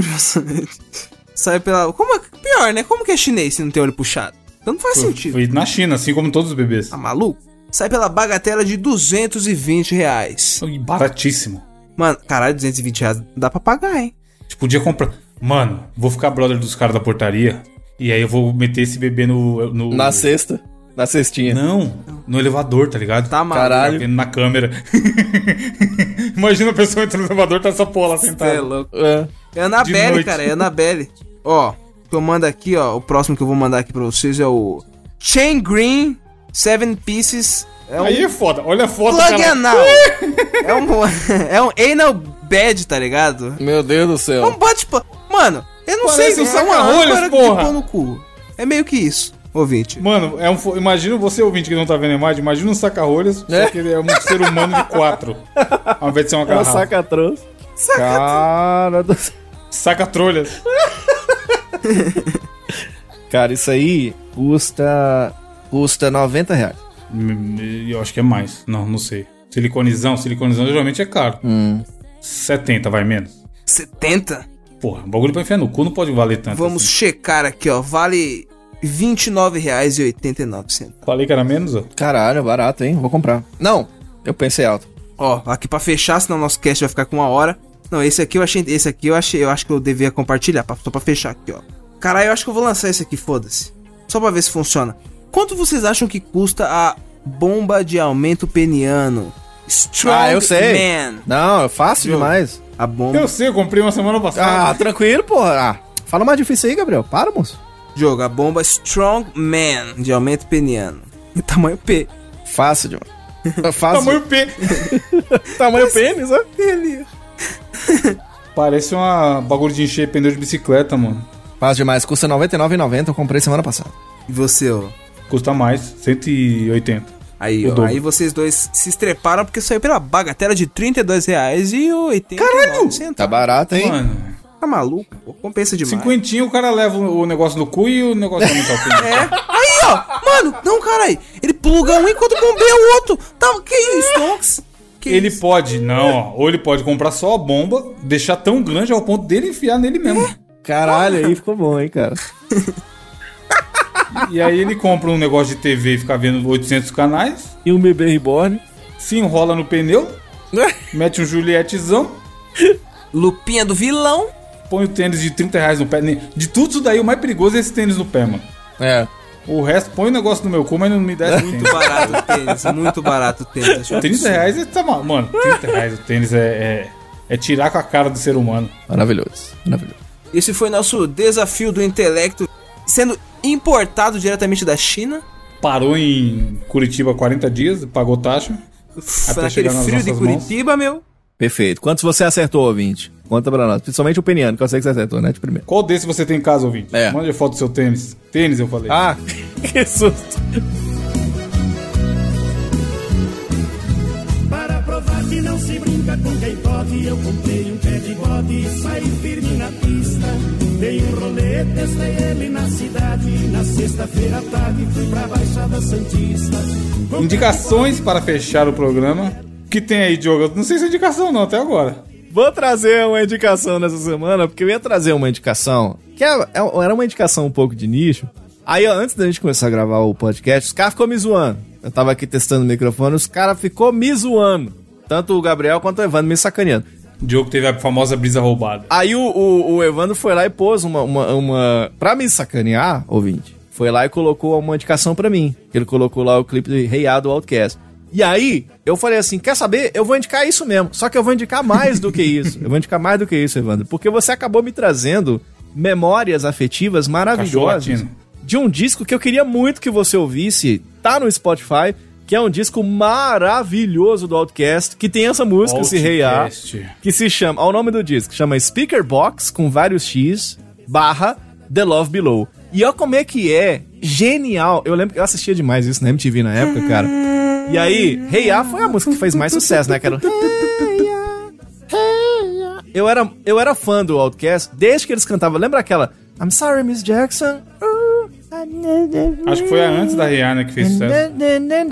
sai pela... Como é, pior, né? Como que é chinês se não tem olho puxado? Então não faz sentido. foi na China, assim como todos os bebês. Tá maluco? Sai pela bagatela de 220 reais. E Baratíssimo. Mano, caralho, 220 reais dá pra pagar, hein? Tipo, podia comprar. Mano, vou ficar brother dos caras da portaria. E aí eu vou meter esse bebê no. no... na sexta. Na cestinha. Não, no elevador, tá ligado? Tá maluco. Caralho. Tá vendo na câmera. Imagina a pessoa entrando no elevador, tá essa porra lá é sentada. louco. É. É Anabelle, cara, é Anabelle. Ó, que eu mando aqui, ó, o próximo que eu vou mandar aqui pra vocês é o Chain Green Seven Pieces. É um Aí é foda, olha a foto, plug cara. anal. é um é um anal bed, tá ligado? Meu Deus do É céu. um bate Mano, eu não Parece sei, um é âncora de no cu. É meio que isso, ouvinte. Mano, é um, imagina você ouvinte que não tá vendo a imagem, imagina um saca-rolhas, É. só que ele é um ser humano de quatro, ao invés de ser uma Uma garrafa. saca trouxe. Cara do. Saca-trolhas. Cara, isso aí custa. Custa 90 reais. Hum, Eu acho que é mais. Não, não sei. Siliconizão, siliconizão geralmente é caro. Hum. 70, vai menos. 70? Porra, um bagulho pra enfiar no cu não pode valer tanto. Vamos assim. checar aqui, ó. Vale R$ 29,89. Falei que era menos, ó. Caralho, barato, hein? Vou comprar. Não, eu pensei alto. Ó, aqui pra fechar, senão nosso cast vai ficar com uma hora. Não, esse aqui eu achei. Esse aqui eu achei. Eu acho que eu devia compartilhar. Pra, só pra fechar aqui, ó. Caralho, eu acho que eu vou lançar esse aqui, foda-se. Só pra ver se funciona. Quanto vocês acham que custa a bomba de aumento peniano? Strong ah, eu sei. Man. Não, é fácil demais. A bomba. Eu sei, eu comprei uma semana Ah, passada. tranquilo, porra. Ah, fala mais difícil aí, Gabriel. Para, moço. Jogo, a bomba Strong Man de aumento peniano. Em tamanho P. Fácil demais. É Fácil. Tamanho P. Tamanho pênis, né? Ele. Parece uma bagulho de encher pneu de bicicleta, mano. Fácil demais. Custa R$ 99,90. Eu comprei semana passada. E você, ó. Custa mais, 180. Aí, ó, aí vocês dois se estreparam porque saiu pela bagatela de R$ 32,80. Caralho! Tá barato, hein? Mano, Tá maluco? Pô, compensa demais. cinquentinho o cara leva o negócio no cu e o negócio também tá. É. Aí, ó. Mano, não, caralho. Ele pluga um enquanto bombeia o outro. Tá, que isso, Tonks? Que Ele isso? pode, não, ó. Ou ele pode comprar só a bomba, deixar tão grande ao ponto dele enfiar nele mesmo. Caralho, aí ficou bom, hein, cara. E aí ele compra um negócio de TV e fica vendo 800 canais, E um bebê reborn. se enrola no pneu, mete um Juliettezão, Lupinha do vilão. põe o tênis de 30 reais no pé. De tudo isso daí, o mais perigoso é esse tênis no pé, mano. É. O resto, põe o negócio no meu cu, mas não me dá esse Muito tênis. barato o tênis. Muito barato o tênis. Acho 30 reais é tá mal. Mano, 30 reais o tênis é, é, é tirar com a cara do ser humano. Maravilhoso. Maravilhoso. Esse foi nosso desafio do intelecto sendo importado diretamente da China. Parou em Curitiba 40 dias, pagou taxa. Uf, Até naquele chegar nas frio de nossas mãos. Curitiba, meu. Perfeito. Quantos você acertou, ouvinte? Conta pra nós. Principalmente o peniano, que eu sei que você acertou, né? De primeiro. Qual desse você tem em casa, ouvinte? É. Mande foto do seu tênis. Tênis, eu falei. Ah, que susto. Para provar que não se brinca com quem pode. Eu comprei um pé de bode e saí firme na pista. Dei um rolê, testei ele na cidade. Na sexta-feira à tarde fui pra Baixada Santista. Indicações para fechar o programa. Que tem aí, Diogo? Não sei se é indicação não, até agora. Vou trazer uma indicação nessa semana, porque eu ia trazer uma indicação, que é- é- era uma indicação um pouco de nicho. Aí, ó, antes da gente começar a gravar o podcast, os caras ficou me zoando. Eu tava aqui testando o microfone, os caras ficou me zoando. Tanto o Gabriel quanto o Evandro me sacaneando. O Diogo teve a famosa brisa roubada. Aí o, o, o Evandro foi lá e pôs uma, uma, uma. Pra me sacanear, ouvinte, foi lá e colocou uma indicação pra mim. Ele colocou lá o clipe de Rei A do Outcast. E aí, eu falei assim: quer saber? Eu vou indicar isso mesmo. Só que eu vou indicar mais do que isso. Eu vou indicar mais do que isso, Evandro. Porque você acabou me trazendo memórias afetivas maravilhosas de um disco que eu queria muito que você ouvisse. Tá no Spotify. Que é um disco maravilhoso do Outcast, que tem essa música, esse Rei A Outcast. que se chama, ao nome do disco, chama Speaker Box com vários X barra The Love Below. E olha como é que é genial. Eu lembro que eu assistia demais isso na MTV na época, cara. E aí, Hey Ya foi a música que fez mais sucesso, né? Era... Eu era, eu era fã do Outcast desde que eles cantavam. Lembra aquela I'm sorry, Miss Jackson? Acho que foi a antes da Rihanna que fez sucesso.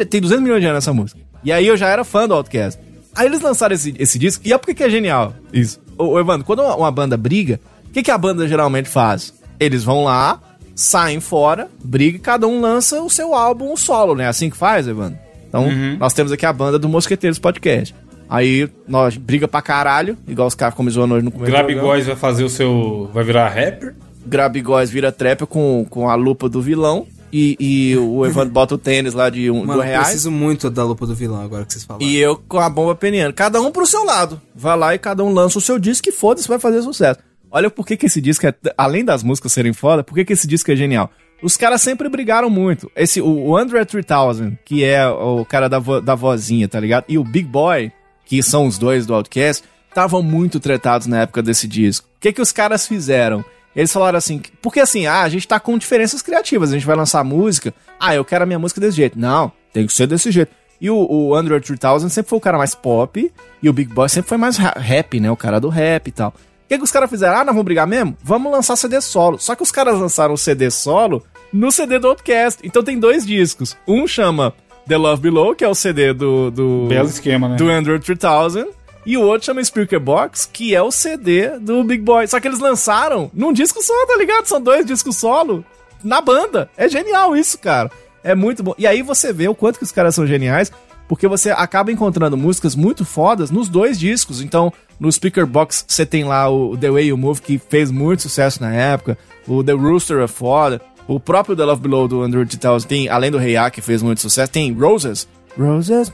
tem 200 milhões de anos essa música. E aí eu já era fã do Outcast. Aí eles lançaram esse, esse disco. E é porque que é genial isso. Ô, Evandro, quando uma, uma banda briga, o que, que a banda geralmente faz? Eles vão lá, saem fora, briga e cada um lança o seu álbum solo, né? Assim que faz, Evandro? Então, nós temos aqui a banda do Mosqueteiros Podcast. Aí, nós briga pra caralho, igual os caras zoando hoje no começo. Grabigóis vai fazer o seu. Vai virar rapper. Grabigóis vira trap com, com a lupa do vilão. E, e o Evandro bota o tênis lá de um, Mano, do reais. preciso muito da lupa do vilão agora que vocês falaram. E eu com a bomba peniana. Cada um pro seu lado. Vai lá e cada um lança o seu disco e foda-se, vai fazer sucesso. Olha por que, que esse disco é. Além das músicas serem foda, por que, que esse disco é genial? Os caras sempre brigaram muito. Esse, o, Andre 3000, que é o cara da, vo- da vozinha, tá ligado? E o Big Boy, que são os dois do Outcast, estavam muito tretados na época desse disco. O que, que os caras fizeram? Eles falaram assim, porque assim, ah, a gente tá com diferenças criativas, a gente vai lançar música, ah, eu quero a minha música desse jeito. Não, tem que ser desse jeito. E o, o Android 3000 sempre foi o cara mais pop, e o Big Boy sempre foi mais ra- rap, né, o cara do rap e tal. O que, que os caras fizeram? Ah, nós vamos brigar mesmo? Vamos lançar CD solo. Só que os caras lançaram o CD solo no CD do Outcast. Então tem dois discos. Um chama The Love Below, que é o CD do... do Belo esquema, né? do Android 3000 e o outro chama Speaker Box, que é o CD do Big Boy. Só que eles lançaram num disco só, tá ligado? São dois discos solo na banda. É genial isso, cara. É muito bom. E aí você vê o quanto que os caras são geniais, porque você acaba encontrando músicas muito fodas nos dois discos. Então, no Speaker Box você tem lá o The Way You Move, que fez muito sucesso na época. O The Rooster é foda. O próprio The Love Below do Android 3000 tem, além do Hey Ya, que fez muito sucesso, tem Roses. Roses.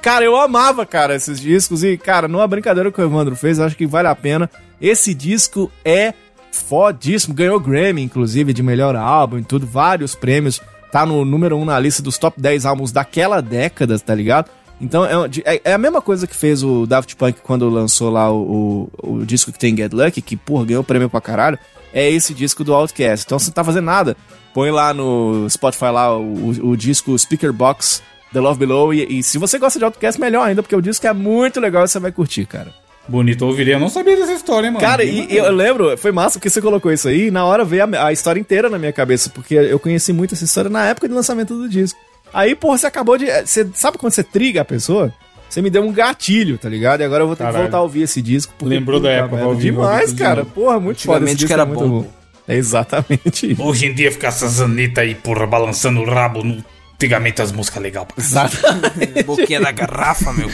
Cara, eu amava, cara, esses discos. E, cara, numa brincadeira que o Evandro fez, acho que vale a pena. Esse disco é fodíssimo. Ganhou Grammy, inclusive, de melhor álbum e tudo. Vários prêmios. Tá no número 1 um na lista dos top 10 álbuns daquela década, tá ligado? Então é, é- é a mesma coisa que fez o Daft Punk quando lançou lá o, o, o disco que tem Get Lucky, que, porra, ganhou prêmio pra caralho. É esse disco do Outcast. Então você não tá fazendo nada. Põe lá no Spotify lá o, o, o disco Speaker Box The Love Below. E, e se você gosta de Outcast, melhor ainda, porque o disco é muito legal e você vai curtir, cara. Bonito, eu ouvirei. Eu não sabia dessa história, hein, mano. Cara, e eu lembro, foi massa porque você colocou isso aí, e na hora veio a, a história inteira na minha cabeça, porque eu conheci muito essa história na época do lançamento do disco. Aí, porra, você acabou de. Você sabe quando você triga a pessoa? Você me deu um gatilho, tá ligado? E agora eu vou ter que Caralho. voltar a ouvir esse disco. porque, Lembrou da puta época, ouvir, vai ouvir Demais, de cara. novo. Porra, muito foda. Esse disco que era é muito bom, bom. É exatamente isso. Hoje em dia ficar essas anitas aí, porra, balançando o rabo. No... Antigamente as músicas legais pra Exatamente. Boquinha da garrafa, meu.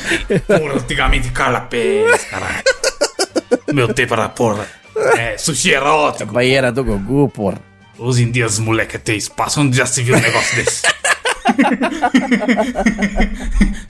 Porra, antigamente Carla Pérez, caralho. Meu tempo era, porra. É, sushi erótico. Banheira do Gugu, porra. Hoje em dia os moleques têm espaço. Onde já se viu um negócio desse?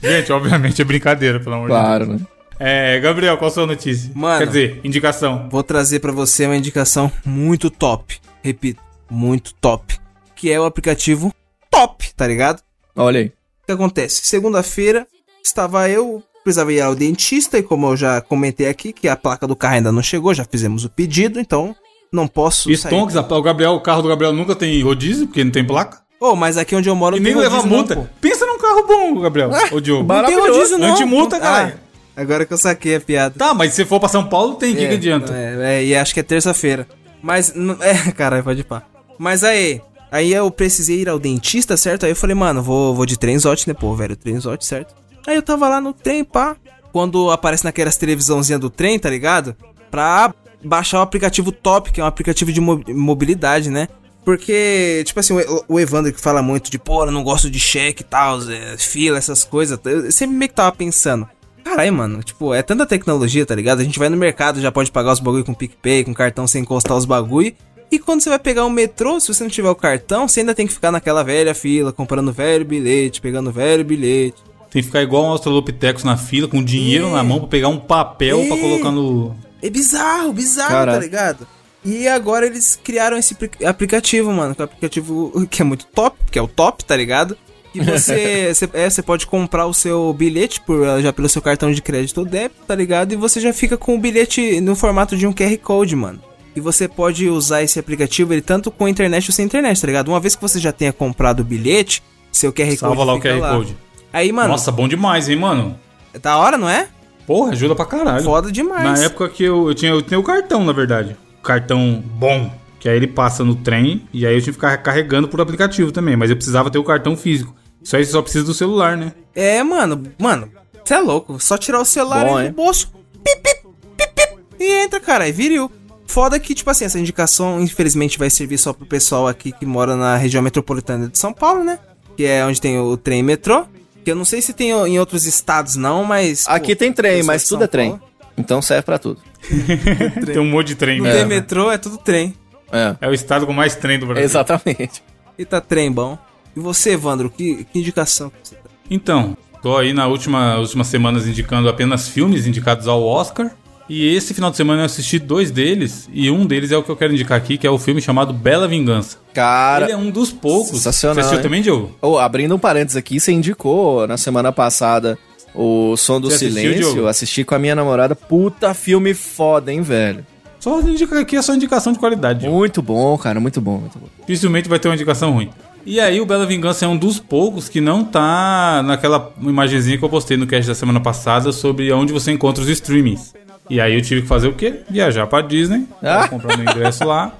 Gente, obviamente é brincadeira, pelo amor de Claro, Deus. né? É, Gabriel, qual a sua notícia? Mano. Quer dizer, indicação. Vou trazer pra você uma indicação muito top. Repito, muito top. Que é o aplicativo Top, tá ligado? Olha aí. O que acontece? Segunda-feira estava eu, precisava ir ao dentista e como eu já comentei aqui que a placa do carro ainda não chegou, já fizemos o pedido, então não posso sair. Stonks, a- o Gabriel, o carro do Gabriel nunca tem rodízio, porque não tem placa. Ô, mas aqui onde eu moro E nem levar multa. não. Pensa num carro bom, Gabriel. Ô, Diogo. barato. Não tem rodízio, não. Não te multa, caralho. Ah, agora que eu saquei a piada. Tá, mas se for pra São Paulo, tem. O que, que adianta? É, é, e acho que é terça-feira. Mas, é, caralho, pode ir pá. Mas aí, aí eu precisei ir ao dentista, certo? Aí eu falei, mano, vou, vou de trenzote, né, pô, velho, trenzote, certo? Aí eu tava lá no trem, pá. Quando aparece naquelas televisãozinhas do trem, tá ligado? Pra baixar o aplicativo Top, que é um aplicativo de mo- mobilidade, né? Porque, tipo assim, o, Evandro que fala muito de, pô, eu não gosto de cheque e tal, fila, essas coisas. Eu sempre meio que tava pensando. Caralho, mano, tipo, é tanta tecnologia, tá ligado? A gente vai no mercado, já pode pagar os bagulho com PicPay, com cartão sem encostar os bagulho. E quando você vai pegar um metrô, se você não tiver o cartão, você ainda tem que ficar naquela velha fila, comprando velho bilhete, pegando velho bilhete. Tem que ficar igual um Australopithecus na fila, com dinheiro na mão pra pegar um papel pra É. colocar no. É bizarro, bizarro, Caralho. tá ligado? E agora eles criaram esse apli- aplicativo, mano, que é um aplicativo que é muito top, que é o top, tá ligado? E você, você, é, você pode comprar o seu bilhete por, já pelo seu cartão de crédito ou débito, tá ligado? E você já fica com o bilhete no formato de um QR Code, mano. E você pode usar esse aplicativo ele tanto com internet ou sem internet, tá ligado? Uma vez que você já tenha comprado o bilhete, seu QR Code Salva lá o QR Code. Aí, mano, Nossa, bom demais, hein, mano? é da hora, não é? Porra, ajuda pra caralho. Foda demais. Na época que eu, eu tinha, eu tinha o cartão, na verdade. Cartão bom. Que aí ele passa no trem e aí eu tinha que ficar carregando por aplicativo também. Mas eu precisava ter o cartão físico. Isso aí você só precisa do celular, né? É, mano, mano, você é louco. Só tirar o celular Bom, do bolso. Pip, pip, pip, pip, e entra, cara, e viril. Foda que, tipo assim, essa indicação, infelizmente, vai servir só pro pessoal aqui que mora na região metropolitana de São Paulo, né? Que é onde tem o trem e metrô. Que eu não sei se tem em outros estados, não, mas. Aqui pô, tem trem, mas tudo é trem. Paulo, Então serve pra tudo. Tem um monte de trem. Não mesmo. tem metrô, é tudo trem. É. É o estado com mais trem do Brasil. Exatamente. E tá trem bom. E você, Evandro, que, que indicação que você tá? Então, tô aí na última últimas semanas indicando apenas filmes indicados ao Oscar. E esse final de semana eu assisti dois deles. E um deles é o que eu quero indicar aqui, que é o filme chamado Bela Vingança. Cara, Ele é um dos poucos. Sensacional, Você assistiu hein? também, Diogo? oh, abrindo um parênteses aqui, você indicou na semana passada o Som do Você assistiu, Silêncio. Diogo? assisti com a minha namorada. Puta filme foda, hein, velho? Só indica aqui é só indicação de qualidade. Diogo. Muito bom, cara, muito bom, muito bom. Dificilmente vai ter uma indicação ruim. E aí o Bela Vingança é um dos poucos que não tá naquela imagenzinha que eu postei no cast da semana passada sobre onde você encontra os streamings. E aí eu tive que fazer o quê? Viajar pra Disney, Ah. comprar meu ingresso lá.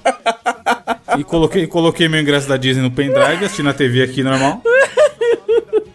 E coloquei, coloquei meu ingresso da Disney no pendrive, assisti na TV aqui normal.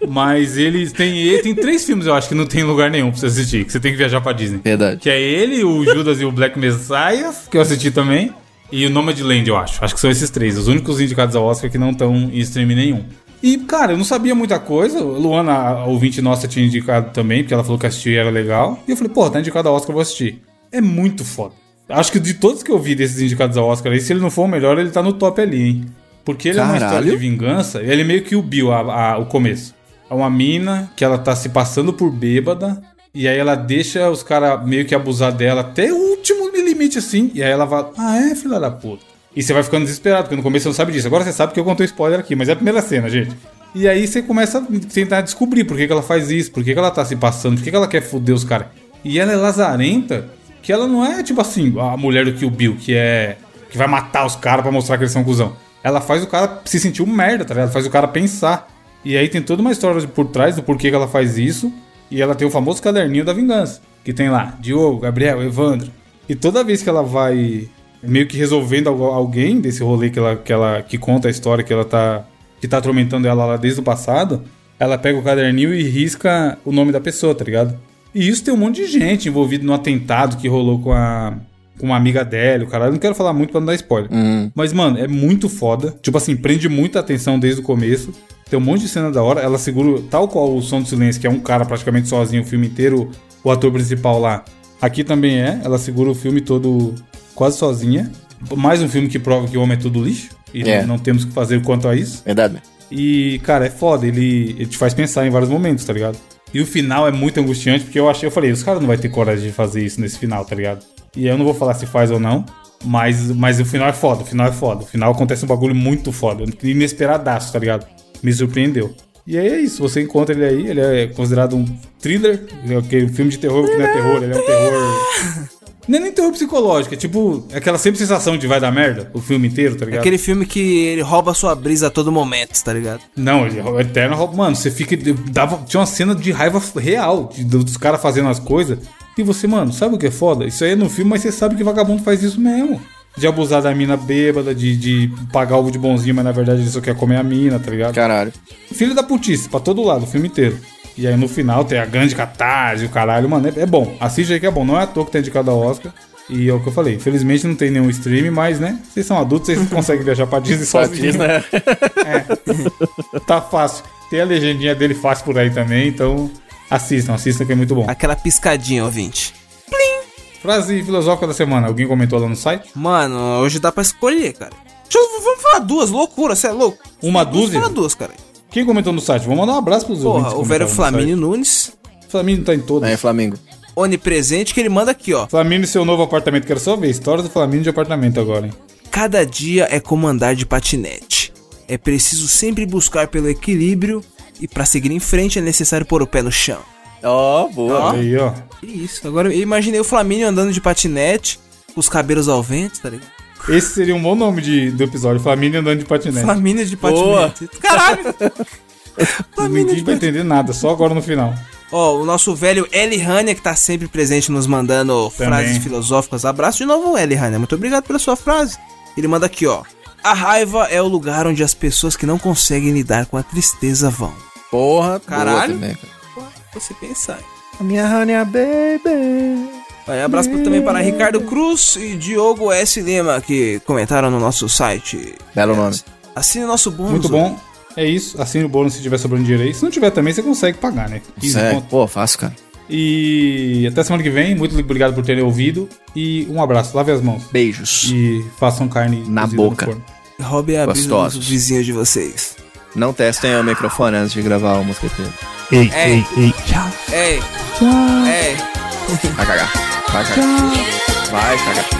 Mas eles têm, ele tem três filmes, eu acho, que não tem lugar nenhum pra você assistir, que você tem que viajar pra Disney. Verdade. Que é ele, o Judas e o Black Messiah, que eu assisti também. E o Nomadland, eu acho. Acho que são esses três. Os únicos indicados ao Oscar que não estão em stream nenhum. E, cara, eu não sabia muita coisa. Luana, a ouvinte nossa, tinha indicado também, porque ela falou que assistir era legal. E eu falei, pô, tá indicado ao Oscar, eu vou assistir. É muito foda. Acho que de todos que eu vi desses indicados ao Oscar aí, se ele não for o melhor, ele tá no top ali, hein? Porque ele é uma Caralho. história de vingança. Ele é meio que o Bill, a- a- o começo. É uma mina que ela tá se passando por bêbada. E aí ela deixa os caras meio que abusar dela até o último limite, assim. E aí ela vai, ah, é, filha da puta. E você vai ficando desesperado, porque no começo você não sabe disso. Agora você sabe que eu contei spoiler aqui, mas é a primeira cena, gente. E aí você começa a tentar descobrir por que, que ela faz isso, por que, que ela tá se passando, por que, que ela quer foder os caras. E ela é lazarenta, que ela não é tipo assim, a mulher do Kill Bill, que é. que vai matar os caras pra mostrar que eles são cuzão. Ela faz o cara se sentir um merda, tá ligado? Faz o cara pensar. E aí tem toda uma história por trás do porquê que ela faz isso. E ela tem o famoso caderninho da vingança. Que tem lá, Diogo, Gabriel, Evandro. E toda vez que ela vai meio que resolvendo alguém desse rolê que ela, que ela que conta a história que ela tá. que tá atormentando ela lá desde o passado, ela pega o caderninho e risca o nome da pessoa, tá ligado? E isso tem um monte de gente envolvido no atentado que rolou com a. com uma amiga dela, o cara. Eu não quero falar muito pra não dar spoiler. Mas, mano, é muito foda. Tipo assim, prende muita atenção desde o começo. Tem um monte de cena da hora. Ela segura, tal qual o Som do Silêncio, que é um cara praticamente sozinho o filme inteiro, o ator principal lá. Aqui também é. Ela segura o filme todo quase sozinha. Mais um filme que prova que o homem é tudo lixo. E É. não temos o que fazer quanto a isso. Verdade, mesmo. E, cara, é foda. Ele, ele te faz pensar em vários momentos, tá ligado? E o final é muito angustiante, porque eu achei, eu falei, os caras não vai ter coragem de fazer isso nesse final, tá ligado? E eu não vou falar se faz ou não, mas, mas o final é foda, o final é foda. O final acontece um bagulho muito foda, inesperadaço, tá ligado? Me surpreendeu. E aí é isso, você encontra ele aí, ele é considerado um thriller, é aquele filme de terror que não é terror, ele é um terror. Não é nem terror psicológico, é tipo aquela sempre sensação de vai dar merda o filme inteiro, tá ligado? Aquele filme que ele rouba a sua brisa a todo momento, tá ligado? Não, ele é eterno roubo. Mano, você fica. Dava, tinha uma cena de raiva real de- dos caras fazendo as coisas. E você, mano, sabe o que é foda? Isso aí é no filme, mas você sabe que vagabundo faz isso mesmo. De abusar da mina bêbada, de, de pagar algo de bonzinho, mas na verdade ele só quer comer a mina, tá ligado? Caralho. Filho da putice, pra todo lado, o filme inteiro. E aí no final tem a grande catarse, o caralho, mano, é, é bom. Assiste aí que é bom. Não é à toa que tem indicado a Oscar. E é o que eu falei. Infelizmente não tem nenhum stream, mas, né? Vocês são adultos, vocês conseguem viajar pra Disney sozinhos. né? Tá fácil. Tem a legendinha dele fácil por aí também, então assistam, assistam que é muito bom. Aquela piscadinha, ouvinte. Frase filosófica da semana. Alguém comentou lá no site? Mano, hoje dá pra escolher, cara. Deixa eu, vamos falar duas, loucura, você é louco? Uma Vamos dúzia? falar duas, cara. Quem comentou no site? Vou mandar um abraço pros Porra, o velho Flamínio Nunes. Flamínio tá em todos. É, Flamengo. onipresente, que ele manda aqui, ó. Flamínio e seu novo apartamento. Quero só ver. História do Flamínio de apartamento agora, hein? Cada dia é como andar de patinete. É preciso sempre buscar pelo equilíbrio e pra seguir em frente é necessário pôr o pé no chão. Ó, boa. Aí, ó. Que isso. Agora eu imaginei o Flamínio andando de patinete, com os cabelos ao vento, tá ligado? Esse seria um bom nome de, do episódio. Flamínio andando de patinete. Flamínio de Boa. patinete. Caralho! Ninguém vai entender nada, só agora no final. Ó, o nosso velho Eli Hania, que tá sempre presente nos mandando Também. frases filosóficas. Abraço de novo, Eli Hania. Muito obrigado pela sua frase. Ele manda aqui, ó. A raiva é o lugar onde as pessoas que não conseguem lidar com a tristeza vão. Porra, Caralho. boa também, cara. Você pensar. A minha honey, baby. Aí, abraço também para Ricardo Cruz e Diogo S. Lima, que comentaram no nosso site. Belo nome. Assine nosso bônus. Muito bom. É isso. Assine o bônus se tiver sobrando dinheiro aí. Se não tiver também, você consegue pagar, né? 15 Sério. conto. Pô, fácil, cara. E até semana que vem. Muito obrigado por terem ouvido. E um abraço. Lave as mãos. Beijos. E façam carne Na boca. Roubem a brisa Gostosos. dos vizinhos de vocês. Não testem o microfone antes de gravar o mosqueteiro. Ei, É. ei, ei, tchau. Ei! Ei! Vai cagar. Vai cagar. Vai cagar.